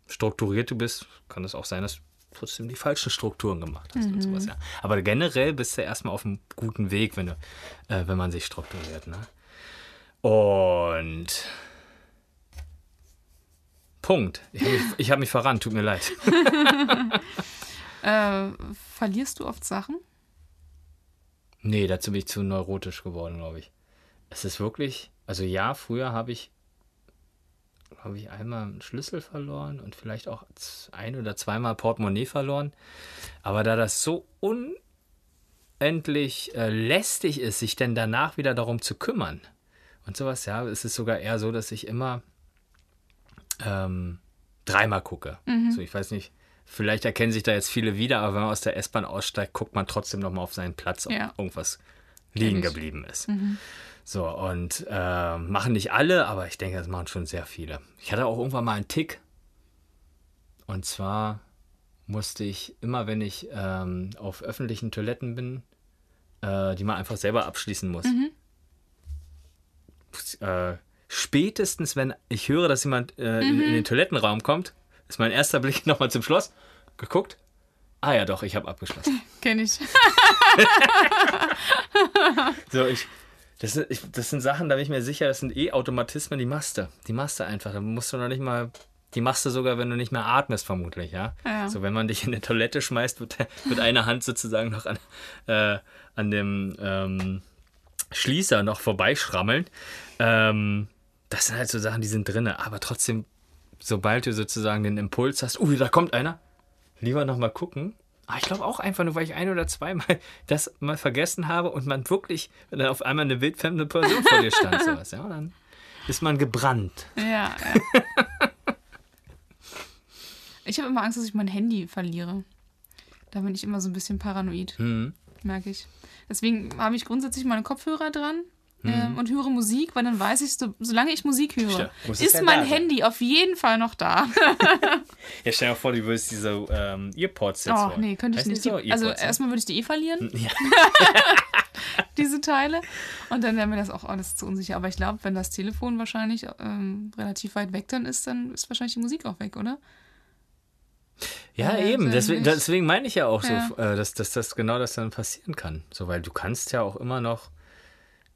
strukturiert du bist, kann es auch sein, dass du trotzdem die falschen Strukturen gemacht hast und sowas, ja. Aber generell bist du erstmal auf einem guten Weg, wenn du, äh, wenn man sich strukturiert, ne? Und Punkt. Ich habe mich, ich hab mich verrannt, tut mir leid. Äh, verlierst du oft Sachen? Nee, dazu bin ich zu neurotisch geworden, glaube ich. Es ist wirklich, also ja, früher habe ich, glaube ich, einmal einen Schlüssel verloren und vielleicht auch ein oder zweimal Portemonnaie verloren. Aber da das so unendlich äh, lästig ist, sich denn danach wieder darum zu kümmern und sowas, ja, ist es sogar eher so, dass ich immer ähm, dreimal gucke. So, ich weiß nicht, vielleicht erkennen sich da jetzt viele wieder, aber wenn man aus der S-Bahn aussteigt, guckt man trotzdem nochmal auf seinen Platz, ob Ja. irgendwas liegen geblieben ist. So, und äh, machen nicht alle, aber ich denke, das machen schon sehr viele. Ich hatte auch irgendwann mal einen Tick. Und zwar musste ich immer, wenn ich ähm, auf öffentlichen Toiletten bin, äh, die man einfach selber abschließen muss. Äh, spätestens, wenn ich höre, dass jemand äh, in, in den Toilettenraum kommt, ist mein erster Blick nochmal zum Schloss geguckt. Ah ja, doch, ich habe abgeschlossen. Kenn ich. So, ich, das, sind- ich, das sind Sachen, da bin ich mir sicher, das sind eh Automatismen, die machst du. Die machst du einfach. Da musst du noch nicht mal. Die machst du sogar, wenn du nicht mehr atmest, vermutlich, ja. Ja. So, wenn man dich in eine Toilette schmeißt, wird, wird eine Hand sozusagen noch an, äh, an dem ähm, Schließer noch vorbeischrammeln. Ähm, das sind halt so Sachen, die sind drinne. Aber trotzdem, sobald du sozusagen den Impuls hast, uh, da kommt einer, lieber noch mal gucken. Ah, ich glaube auch einfach nur, weil ich ein oder zweimal das mal vergessen habe und man wirklich, wenn dann auf einmal eine wildfremde Person vor dir stand, sowas, ja, dann ist man gebrannt. Ja, ja. ich habe immer Angst, dass ich mein Handy verliere. Da bin ich immer so ein bisschen paranoid, Hm. merke ich. Deswegen habe ich grundsätzlich meine Kopfhörer dran. Mhm. ähm, Und höre Musik, weil dann weiß ich, so, solange ich Musik höre, es ist ja mein. Handy auf jeden Fall noch da. Ja, stell dir mal vor, du würdest diese ähm, Earpods jetzt Oh, holen. nee, könnte ich nicht. die so? Die, also ne? erstmal würde ich die eh verlieren, Ja. diese Teile. Und dann wäre mir das auch alles zu unsicher. Aber ich glaube, wenn das Telefon wahrscheinlich ähm, relativ weit weg dann ist, dann ist wahrscheinlich die Musik auch weg, oder? Ja, Ja, eben. wenn Deswegen, deswegen meine ich ja auch Ja. so, äh, dass, dass das genau das dann passieren kann. So, weil du kannst ja auch immer noch,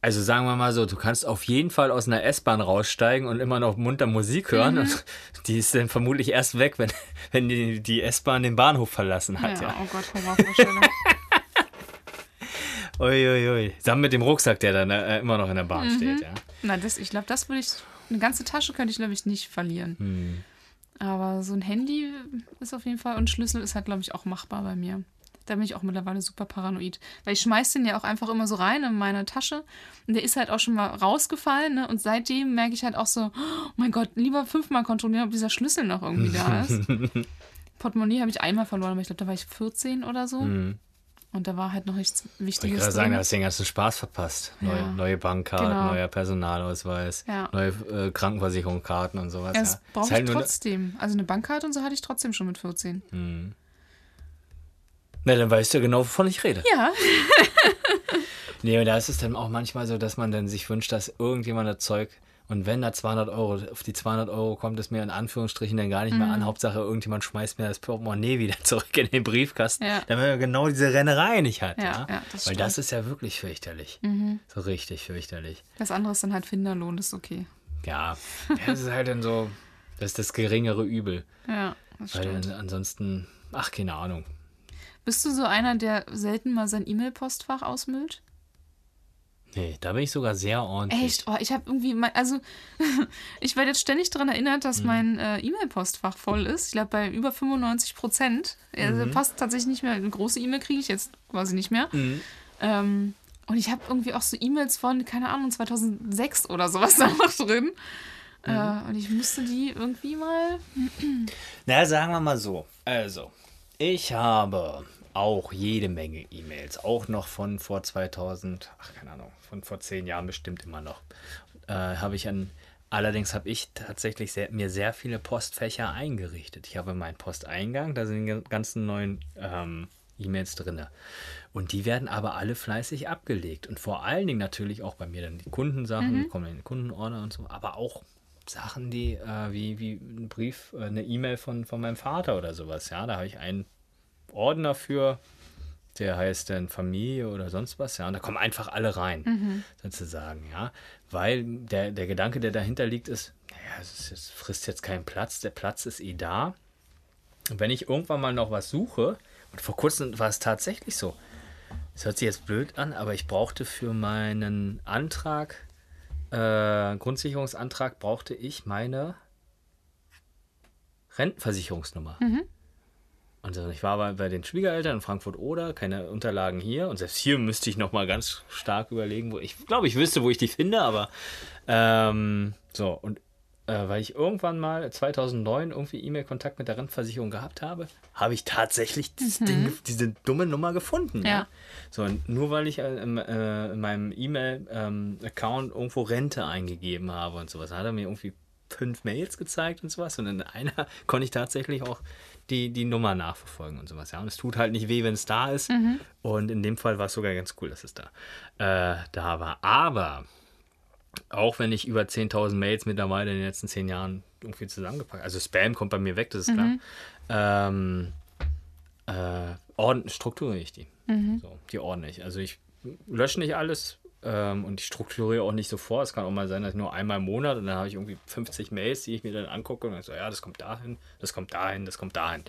also sagen wir mal so, du kannst auf jeden Fall aus einer S-Bahn raussteigen und immer noch munter Musik hören. Mhm. Und die ist dann vermutlich erst weg, wenn, wenn die, die S-Bahn den Bahnhof verlassen hat. Ja. oh Gott, Horrorvorstellung. Uiuiui. Ui. Zusammen mit dem Rucksack, der dann äh, immer noch in der Mhm. Bahn steht. Ja. Na, das, ich glaube, das würde ich. Eine ganze Tasche könnte ich, glaube ich, nicht verlieren. Hm. Aber so ein Handy ist auf jeden Fall. Und Schlüssel ist halt, glaube ich, auch machbar bei mir. Da bin ich auch mittlerweile super paranoid. Weil ich schmeiß den ja auch einfach immer so rein in meine Tasche. Und der ist halt auch schon mal rausgefallen. Ne? Und seitdem merke ich halt auch so, oh mein Gott, lieber fünfmal kontrollieren, ob dieser Schlüssel noch irgendwie da ist. Portemonnaie habe ich einmal verloren, aber ich glaube, da war ich 14 oder so. Und da war halt noch nichts Hm. Ich Wichtiges kann sagen, da hast du den ganzen Spaß verpasst. Neue, Ja. neue Bankkarte, Genau. neuer Personalausweis, Ja. neue äh, Krankenversicherungskarten und sowas. Ja, das ja. brauche ich halt nur- trotzdem. Also eine Bankkarte und so hatte ich trotzdem schon mit 14. Na, dann weißt du genau, wovon ich rede. Ja. Nee, und da ist es dann auch manchmal so, dass man dann sich wünscht, dass irgendjemand das Zeug und wenn da 200 Euro, auf die 200 Euro kommt es mir in Anführungsstrichen dann gar nicht mehr Mhm. an. Hauptsache, irgendjemand schmeißt mir das Portemonnaie wieder zurück in den Briefkasten, Ja. damit man genau diese Rennerei nicht hat. Ja, Ja, ja, das Weil stimmt. Mhm. das ist ja wirklich fürchterlich. So richtig fürchterlich. Das andere ist dann halt Finderlohn, das ist okay. Ja, das ist halt dann so, das ist das geringere Übel. Ja, das Weil stimmt. ansonsten, ach, keine Ahnung. Bist du so einer, der selten mal sein E-Mail-Postfach ausmüllt? Nee, da bin ich sogar sehr ordentlich. Echt? Oh, ich habe irgendwie, mein, also ich werde jetzt ständig daran erinnert, dass mein äh, E-Mail-Postfach voll ist. Ich glaube bei über 95 Prozent. Also passt tatsächlich nicht mehr. Eine große E-Mail kriege ich jetzt quasi nicht mehr. Ähm, und ich habe irgendwie auch so E-Mails von, keine Ahnung, 2006 oder sowas da noch drin. Äh, und ich müsste die irgendwie mal. Na, sagen wir mal so. Also, ich habe auch jede Menge E-Mails, auch noch von vor 2000, ach keine Ahnung, von vor zehn Jahren bestimmt immer noch. Äh, habe ich an, allerdings habe ich tatsächlich sehr, mir sehr viele Postfächer eingerichtet. Ich habe meinen Posteingang, da sind die ganzen neuen ähm, E-Mails drin. Und die werden aber alle fleißig abgelegt. Und vor allen Dingen natürlich auch bei mir dann die Kundensachen, die kommen in den Kundenordner und so, aber auch Sachen, die äh, wie, wie ein Brief, äh, eine E-Mail von, von meinem Vater oder sowas. Ja, da habe ich einen Ordner für, der heißt dann Familie oder sonst was. Ja, und da kommen einfach alle rein, sozusagen. Ja, weil der, der Gedanke, der dahinter liegt, ist, naja, es, ist, es frisst jetzt keinen Platz, der Platz ist eh da. Und wenn ich irgendwann mal noch was suche, und vor kurzem war es tatsächlich so, es hört sich jetzt blöd an, aber ich brauchte für meinen Antrag, äh, Grundsicherungsantrag, brauchte ich meine Rentenversicherungsnummer. Und so, ich war bei, bei den Schwiegereltern in Frankfurt-Oder, keine Unterlagen hier. Und selbst hier müsste ich nochmal ganz stark überlegen, wo ich glaube, ich wüsste, wo ich die finde, aber ähm, so. Und äh, weil ich irgendwann mal 2009 irgendwie E-Mail-Kontakt mit der Rentenversicherung gehabt habe, habe ich tatsächlich das Ding, diese dumme Nummer gefunden. Ja. So, und nur weil ich äh, in, äh, in meinem E-Mail-Account irgendwo Rente eingegeben habe und sowas, hat er mir irgendwie fünf Mails gezeigt und sowas. Und in einer konnte ich tatsächlich auch die, die Nummer nachverfolgen und sowas. Ja, und es tut halt nicht weh, wenn es da ist. Und in dem Fall war es sogar ganz cool, dass es da, äh, da war. Aber auch wenn ich über 10.000 Mails mittlerweile in den letzten zehn Jahren irgendwie zusammengepackt also Spam kommt bei mir weg, das ist klar. Ähm, äh, ordn strukturiere ich die. So, die ordne ich. Also ich lösche nicht alles ähm, und ich strukturiere auch nicht sofort. Es kann auch mal sein, dass ich nur einmal im Monat und dann habe ich irgendwie 50 Mails, die ich mir dann angucke und dann so, ja, das kommt dahin, das kommt dahin, das kommt dahin.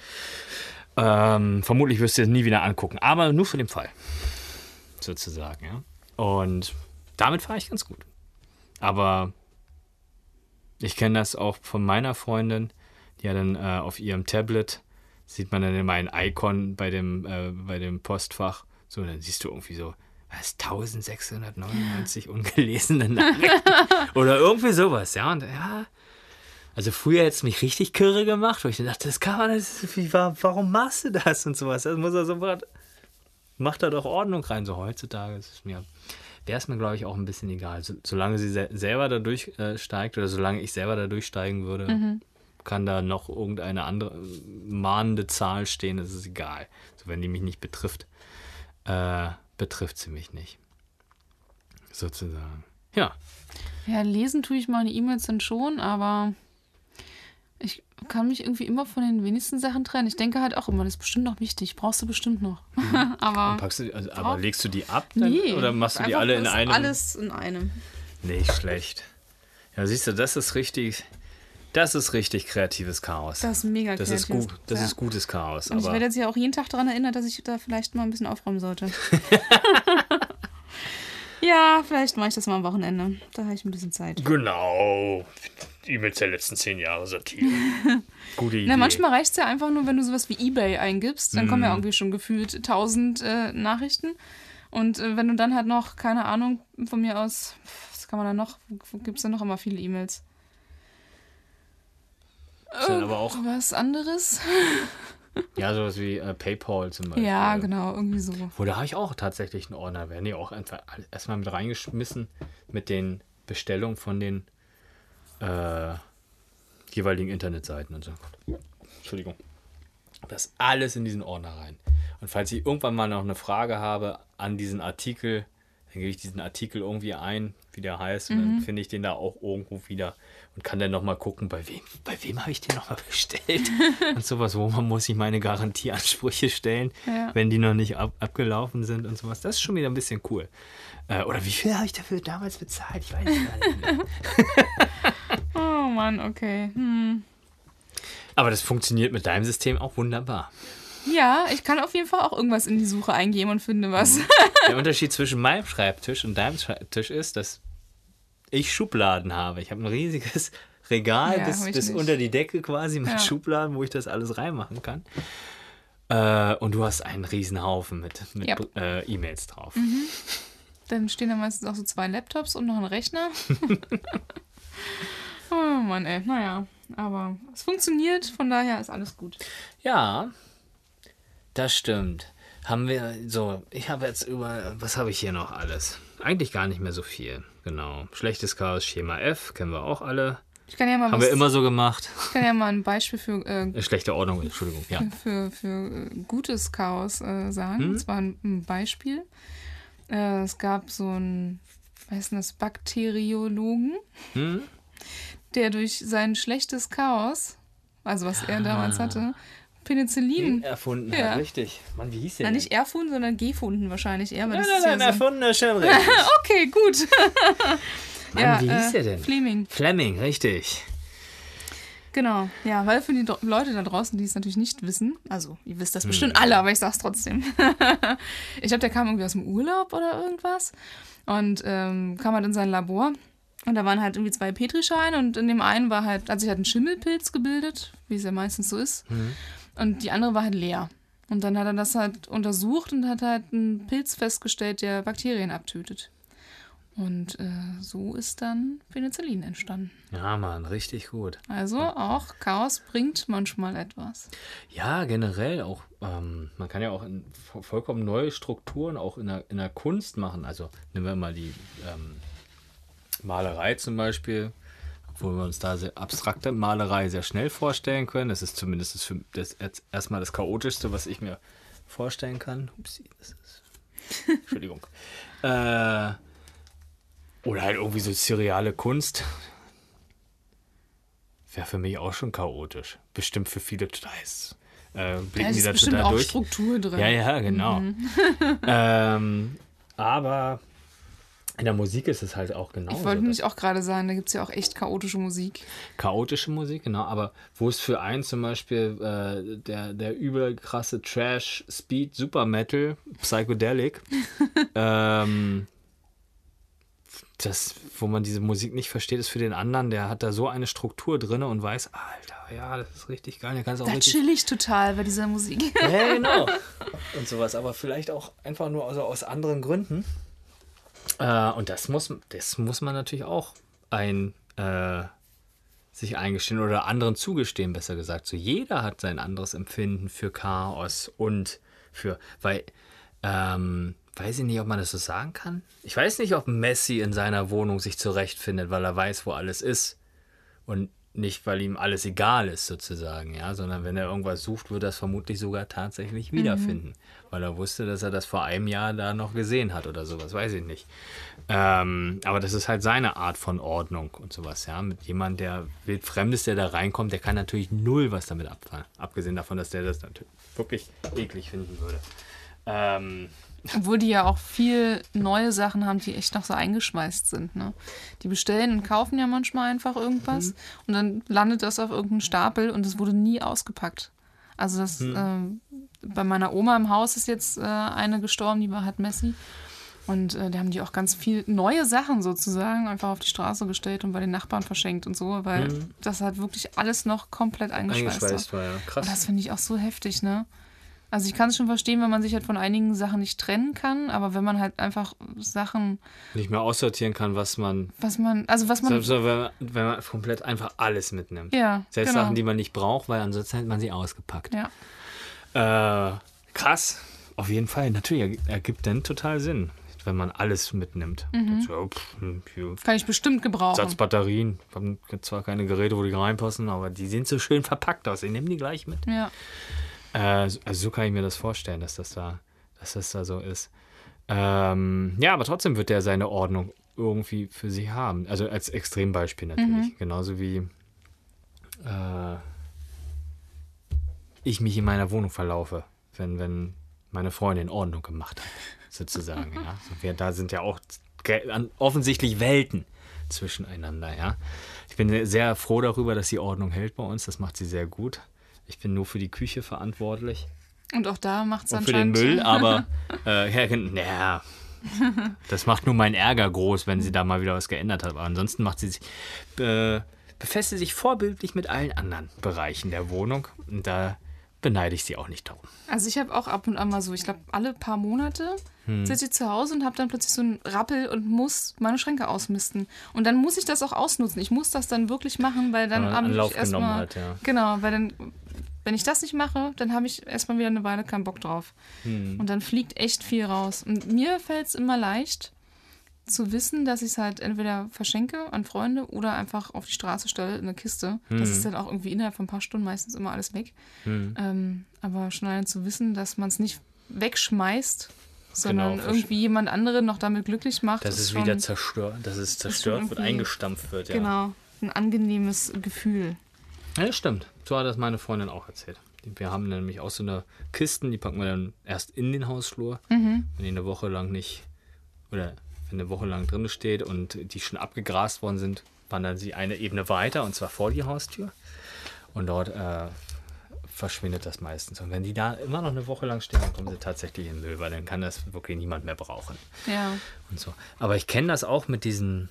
Ähm, vermutlich wirst du es nie wieder angucken, aber nur für den Fall. Sozusagen, ja. Und damit fahre ich ganz gut. Aber ich kenne das auch von meiner Freundin, die hat dann äh, auf ihrem Tablet sieht man dann immer ein Icon bei dem, äh, bei dem Postfach. So, dann siehst du irgendwie so, was, 1699 ungelesene Nachrichten. Oder irgendwie sowas, ja. Und ja, also früher hätte es mich richtig kirre gemacht, wo ich dachte, das kann man, das, wie, warum machst du das und sowas? Das muss er sofort, macht da doch Ordnung rein. So heutzutage ist es mir, wäre es mir, glaube ich, auch ein bisschen egal. So, solange sie se selber da durchsteigt äh, oder solange ich selber da durchsteigen würde, mhm. kann da noch irgendeine andere mahnende Zahl stehen, das ist egal. So, wenn die mich nicht betrifft, äh, betrifft sie mich nicht. Sozusagen. Ja. Ja, lesen tue ich meine E-Mails dann schon, aber kann mich irgendwie immer von den wenigsten Sachen trennen. Ich denke halt auch immer, das ist bestimmt noch wichtig. Brauchst du bestimmt noch. Mhm. aber, du, also, aber legst du die ab dann, nee, oder machst du die alle in einem? Alles in einem. Nicht schlecht. Ja, siehst du, das ist richtig. Das ist richtig kreatives Chaos. Das ist mega das kreatives. Ist gut, das ja. ist gutes Chaos. Und ich werde jetzt ja auch jeden Tag daran erinnert, dass ich da vielleicht mal ein bisschen aufräumen sollte. ja, vielleicht mache ich das mal am Wochenende. Da habe ich ein bisschen Zeit. Genau. E-Mails der letzten zehn Jahre sortieren. Gute Idee. Na, manchmal reicht es ja einfach nur, wenn du sowas wie Ebay eingibst. Dann mm. kommen ja mhm. irgendwie schon gefühlt tausend äh, Nachrichten. Und äh, wenn du dann halt noch, keine Ahnung, von mir aus, was kann man da noch? Gibt es da noch immer viele E-Mails? Äh, aber auch was anderes. ja, sowas wie äh, PayPal zum Beispiel. Ja, genau, irgendwie so. Wo da habe ich auch tatsächlich einen Ordner. Werden die auch einfach erstmal mit reingeschmissen mit den Bestellungen von den äh, jeweiligen Internetseiten und so. Entschuldigung. Das alles in diesen Ordner rein. Und falls ich irgendwann mal noch eine Frage habe an diesen Artikel, dann gebe ich diesen Artikel irgendwie ein, wie der heißt, und dann mhm. finde ich den da auch irgendwo wieder und kann dann nochmal gucken, bei wem, bei wem habe ich den nochmal bestellt und sowas, wo man muss ich meine Garantieansprüche stellen, ja. wenn die noch nicht ab, abgelaufen sind und sowas. Das ist schon wieder ein bisschen cool. Äh, oder wie viel habe ich dafür damals bezahlt? Ich weiß gar nicht. oh Mann, okay. Hm. Aber das funktioniert mit deinem System auch wunderbar. Ja, ich kann auf jeden Fall auch irgendwas in die Suche eingeben und finde was. Mhm. Der Unterschied zwischen meinem Schreibtisch und deinem Schreibtisch ist, dass ich Schubladen habe. Ich habe ein riesiges Regal ja, bis, bis unter die Decke quasi mit ja. Schubladen, wo ich das alles reinmachen kann. Äh, und du hast einen riesen Haufen mit, mit ja. äh, E-Mails drauf. Mhm. Dann stehen da meistens auch so zwei Laptops und noch ein Rechner. oh Mann, ey. Naja, aber es funktioniert, von daher ist alles gut. Ja, das stimmt. Haben wir so, ich habe jetzt über, was habe ich hier noch alles? Eigentlich gar nicht mehr so viel. Genau. Schlechtes Chaos, Schema F, kennen wir auch alle. Ich kann ja mal Haben was, wir immer so gemacht. Ich kann ja mal ein Beispiel für. Äh, Schlechte Ordnung, Entschuldigung, ja. Für, für, äh, gutes Chaos äh, sagen. Hm? Und zwar ein Beispiel. Äh, es gab so einen, weiß nicht, das, Bakteriologen, hm? der durch sein schlechtes Chaos, also was er damals ah. hatte, Penicillin erfunden ja. hat, richtig. Mann, wie hieß der? Na, nicht erfunden, sondern gefunden wahrscheinlich eher. Nein, nein, nein, ja erfunden ist schon okay, gut. Mann, ja, wie hieß äh, der denn? Fleming. Fleming, richtig. Genau, ja, weil für die Leute da draußen, die es natürlich nicht wissen, also ihr wisst das hm. bestimmt alle, aber ich sag's trotzdem. ich glaube, der kam irgendwie aus dem Urlaub oder irgendwas und ähm, kam halt in sein Labor und da waren halt irgendwie zwei Petrischeine und in dem einen war halt, hat sich halt ein Schimmelpilz gebildet, wie es ja meistens so ist. Mhm. Und die andere war halt leer. Und dann hat er das halt untersucht und hat halt einen Pilz festgestellt, der Bakterien abtötet. Und äh, so ist dann Penicillin entstanden. Ja, Mann, richtig gut. Also auch Chaos bringt manchmal etwas. Ja, generell auch. Ähm, man kann ja auch vollkommen neue Strukturen auch in der, in der Kunst machen. Also nehmen wir mal die ähm, Malerei zum Beispiel, wo wir uns da sehr abstrakte Malerei sehr schnell vorstellen können. Das ist zumindest das, das erstmal das chaotischste, was ich mir vorstellen kann. Upsi, das ist. Entschuldigung. äh, oder halt irgendwie so seriale Kunst. Wäre für mich auch schon chaotisch. Bestimmt für viele total. Äh, blicken ja, die da bestimmt total auch durch. Struktur drin. Ja, ja, genau. Mhm. ähm, aber in der Musik ist es halt auch genau. Ich wollte nämlich auch gerade sagen, da gibt es ja auch echt chaotische Musik. Chaotische Musik, genau. Aber wo es für einen zum Beispiel äh, der, der übel krasse Trash, Speed, Super Metal, Psychedelic, ähm, das, wo man diese Musik nicht versteht, ist für den anderen, der hat da so eine Struktur drin und weiß, Alter, ja, das ist richtig geil, der kann es auch Da richtig chill ich total bei dieser Musik. ja, genau. Und sowas, aber vielleicht auch einfach nur also aus anderen Gründen. Äh, und das muss, das muss man natürlich auch ein, äh, sich eingestehen oder anderen zugestehen, besser gesagt. So jeder hat sein anderes Empfinden für Chaos und für, weil, ähm, weiß ich nicht, ob man das so sagen kann. Ich weiß nicht, ob Messi in seiner Wohnung sich zurechtfindet, weil er weiß, wo alles ist. Und nicht, weil ihm alles egal ist, sozusagen, ja, sondern wenn er irgendwas sucht, wird er es vermutlich sogar tatsächlich wiederfinden, weil er wusste, dass er das vor einem Jahr da noch gesehen hat oder sowas, weiß ich nicht. Ähm, aber das ist halt seine Art von Ordnung und sowas, ja. Mit jemand, der wildfremd ist, der da reinkommt, der kann natürlich null was damit abfallen. Abgesehen davon, dass der das natürlich wirklich eklig finden würde. Ähm, Obwohl die ja auch viel neue Sachen haben, die echt noch so eingeschweißt sind. Ne? Die bestellen und kaufen ja manchmal einfach irgendwas Mhm. und dann landet das auf irgendeinem Stapel und es wurde nie ausgepackt. Also das Mhm. ähm, bei meiner Oma im Haus ist jetzt äh, eine gestorben, die war halt Messi. Und äh, da haben die auch ganz viel neue Sachen sozusagen einfach auf die Straße gestellt und bei den Nachbarn verschenkt und so, weil das halt wirklich alles noch komplett eingeschweißt, Mhm. eingeschweißt war. war, ja. Krass. Und das finde ich auch so heftig, ne? Also ich kann es schon verstehen, wenn man sich halt von einigen Sachen nicht trennen kann, aber wenn man halt einfach Sachen, nicht mehr aussortieren kann, was man was man, also was man, Selbst wenn man, wenn man komplett einfach alles mitnimmt. ja, Selbst genau. Sachen, die man nicht braucht, weil ansonsten hätte man sie ausgepackt. ja, Äh, krass. Auf jeden Fall. Natürlich erg- ergibt dann total Sinn, wenn man alles mitnimmt. Mhm. So, pff, hm, kann ich bestimmt gebrauchen. Satzbatterien. Wir haben zwar keine Geräte, wo die reinpassen, aber die sehen so schön verpackt aus. Ich nehme die gleich mit. Ja, Äh, so- also so kann ich mir das vorstellen, dass das da, dass das da so ist. Ähm, ja, aber trotzdem wird der seine Ordnung irgendwie für sie haben. Also als Extrembeispiel natürlich. Genauso wie äh, ich mich in meiner Wohnung verlaufe, wenn, wenn meine Freundin Ordnung gemacht hat, sozusagen. ja. So, wir, da sind ja auch offensichtlich Welten zwischeneinander, ja. Ich bin sehr froh darüber, dass sie Ordnung hält bei uns. Das macht sie sehr gut. Ich bin nur für die Küche verantwortlich und auch da macht es und für den anscheinend. Müll, aber äh, ja, naja, das macht nur meinen Ärger groß, wenn sie da mal wieder was geändert hat. Aber ansonsten macht sie sich, äh, befasst sie sich vorbildlich mit allen anderen Bereichen der Wohnung und da beneide ich sie auch nicht darum. Also ich habe auch ab und an mal so, ich glaube alle paar Monate Hm. sitze ich zu Hause und habe dann plötzlich so einen Rappel und muss meine Schränke ausmisten. Und dann muss ich das auch ausnutzen. Ich muss das dann wirklich machen, weil dann Anlauf ich genommen erstmal hat, ja. genau, weil dann wenn ich das nicht mache, dann habe ich erstmal wieder eine Weile keinen Bock drauf. Hm. Und dann fliegt echt viel raus. Und mir fällt es immer leicht zu wissen, dass ich es halt entweder verschenke an Freunde oder einfach auf die Straße stelle in eine Kiste. Hm. Das ist dann auch irgendwie innerhalb von ein paar Stunden meistens immer alles weg. Ähm, aber schon allein zu wissen, dass man es nicht wegschmeißt, sondern Genau, irgendwie jemand anderen noch damit glücklich macht. Dass es schon, wieder zerstört, dass es zerstört wird, eingestampft wird, ja. Genau, ein angenehmes Gefühl. Ja, das stimmt. So hat das meine Freundin auch erzählt. Wir haben nämlich auch so eine Kisten, die packen wir dann erst in den Hausflur. Wenn die eine Woche lang nicht, oder wenn eine Woche lang drin steht und die schon abgegrast worden sind, wandern sie eine Ebene weiter und zwar vor die Haustür. Und dort äh, verschwindet das meistens. Und wenn die da immer noch eine Woche lang stehen, dann kommen sie tatsächlich in den Müll, weil dann kann das wirklich niemand mehr brauchen Ja. und so. Aber ich kenne das auch mit diesen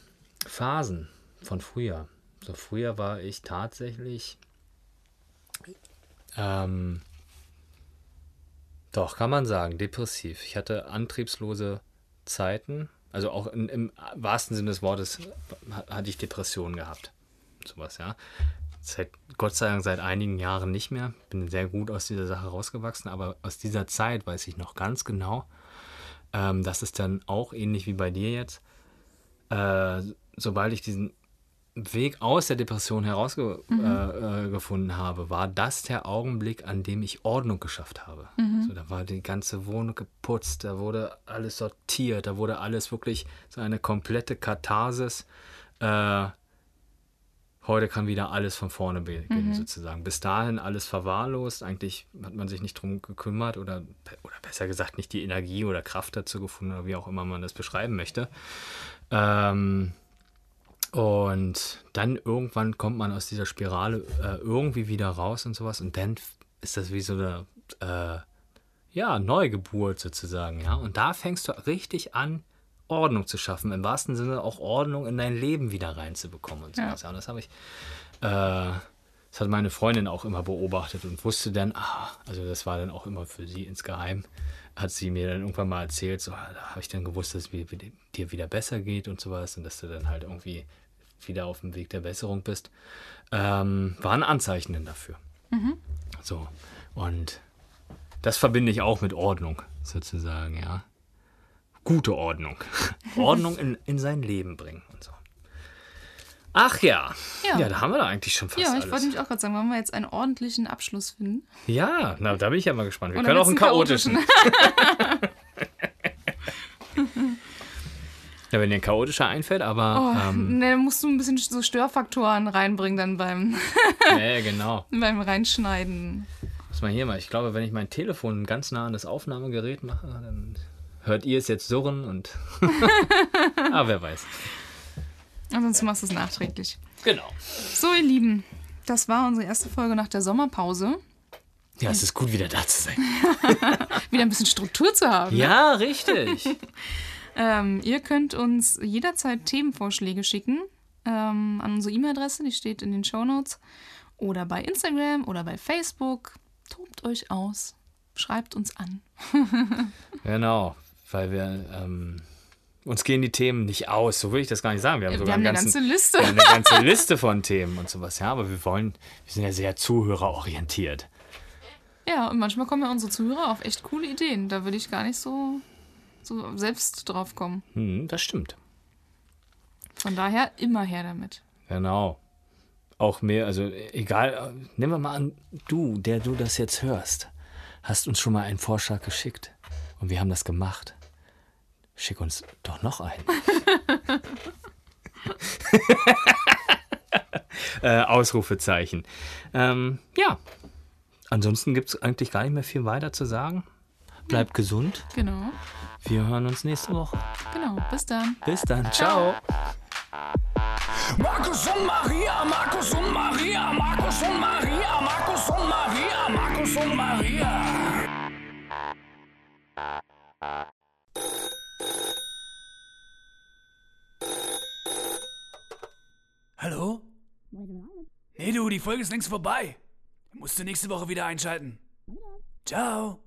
Phasen von früher. So früher war ich tatsächlich ähm, doch, kann man sagen, depressiv. Ich hatte antriebslose Zeiten. Also auch in, im wahrsten Sinne des Wortes ha- hatte ich Depressionen gehabt. Sowas, ja. Seit, Gott sei Dank seit einigen Jahren nicht mehr. Bin sehr gut aus dieser Sache rausgewachsen, aber aus dieser Zeit weiß ich noch ganz genau, ähm, dass es dann auch ähnlich wie bei dir jetzt, äh, sobald ich diesen Weg aus der Depression herausgefunden äh, äh, gefunden habe, war das der Augenblick, an dem ich Ordnung geschafft habe. So, da war die ganze Wohnung geputzt, da wurde alles sortiert, da wurde alles wirklich so eine komplette Katharsis. Äh, heute kann wieder alles von vorne beginnen, sozusagen. Bis dahin alles verwahrlost, eigentlich hat man sich nicht drum gekümmert oder, oder besser gesagt nicht die Energie oder Kraft dazu gefunden oder wie auch immer man das beschreiben möchte. Ähm, und dann irgendwann kommt man aus dieser Spirale äh, irgendwie wieder raus und sowas. Und dann ist das wie so eine äh, ja, Neugeburt sozusagen, ja. Und da fängst du richtig an, Ordnung zu schaffen. Im wahrsten Sinne auch Ordnung in dein Leben wieder reinzubekommen und sowas. Ja. und das habe ich, äh, das hat meine Freundin auch immer beobachtet und wusste dann, ah, also das war dann auch immer für sie insgeheim, hat sie mir dann irgendwann mal erzählt, so, ah, da habe ich dann gewusst, dass es mir- dir wieder besser geht und sowas und dass du dann halt irgendwie wieder auf dem Weg der Besserung bist, ähm, waren Anzeichen denn dafür. So, und das verbinde ich auch mit Ordnung, sozusagen, ja. Gute Ordnung. Ordnung in, in sein Leben bringen und so. Ach ja. Ja. ja. da haben wir da eigentlich schon fast Ja, ich alles. wollte mich auch gerade sagen, wollen wir jetzt einen ordentlichen Abschluss finden? ja, na, da bin ich ja mal gespannt. Wir Oder können auch einen einen chaotischen. ja, wenn dir ein chaotischer einfällt, aber Oh, ähm, ne, musst du ein bisschen so Störfaktoren reinbringen dann beim, nee, genau. beim Reinschneiden. Muss mal hier mal. Ich glaube, wenn ich mein Telefon ganz nah an das Aufnahmegerät mache, dann hört ihr es jetzt surren und. ah, wer weiß. Ansonsten machst du es nachträglich. Genau. So, ihr Lieben, das war unsere erste Folge nach der Sommerpause. Ja, es ist gut, wieder da zu sein. Wieder ein bisschen Struktur zu haben. Ja, richtig. Ähm, ihr könnt uns jederzeit Themenvorschläge schicken ähm, an unsere E-Mail-Adresse, die steht in den Shownotes. Oder bei Instagram oder bei Facebook. Tobt euch aus. Schreibt uns an. genau. Weil wir. Ähm, uns gehen die Themen nicht aus. So würde ich das gar nicht sagen. Wir haben Wir sogar haben eine ganzen, ganze Liste. wir haben eine ganze Liste von Themen und sowas. Ja, aber wir wollen. Wir sind ja sehr zuhörerorientiert. Ja, und manchmal kommen ja unsere Zuhörer auf echt coole Ideen. Da würde ich gar nicht so, so selbst drauf kommen. Hm, das stimmt. Von daher immer her damit. Genau. Auch mehr, also egal, nehmen wir mal an, du, der du das jetzt hörst, hast uns schon mal einen Vorschlag geschickt und wir haben das gemacht. Schick uns doch noch einen. äh, Ausrufezeichen. Ähm, ja. Ansonsten gibt es eigentlich gar nicht mehr viel weiter zu sagen. Bleibt gesund. Genau, Wir hören uns nächste Woche. genau. Bis dann. Bis dann. Ciao. Markus und Maria, Markus und Maria, Markus und Maria, Markus und Maria, Markus und Maria. Hallo? Nee, du, die Folge ist längst vorbei. Musst du nächste Woche wieder einschalten. Ciao.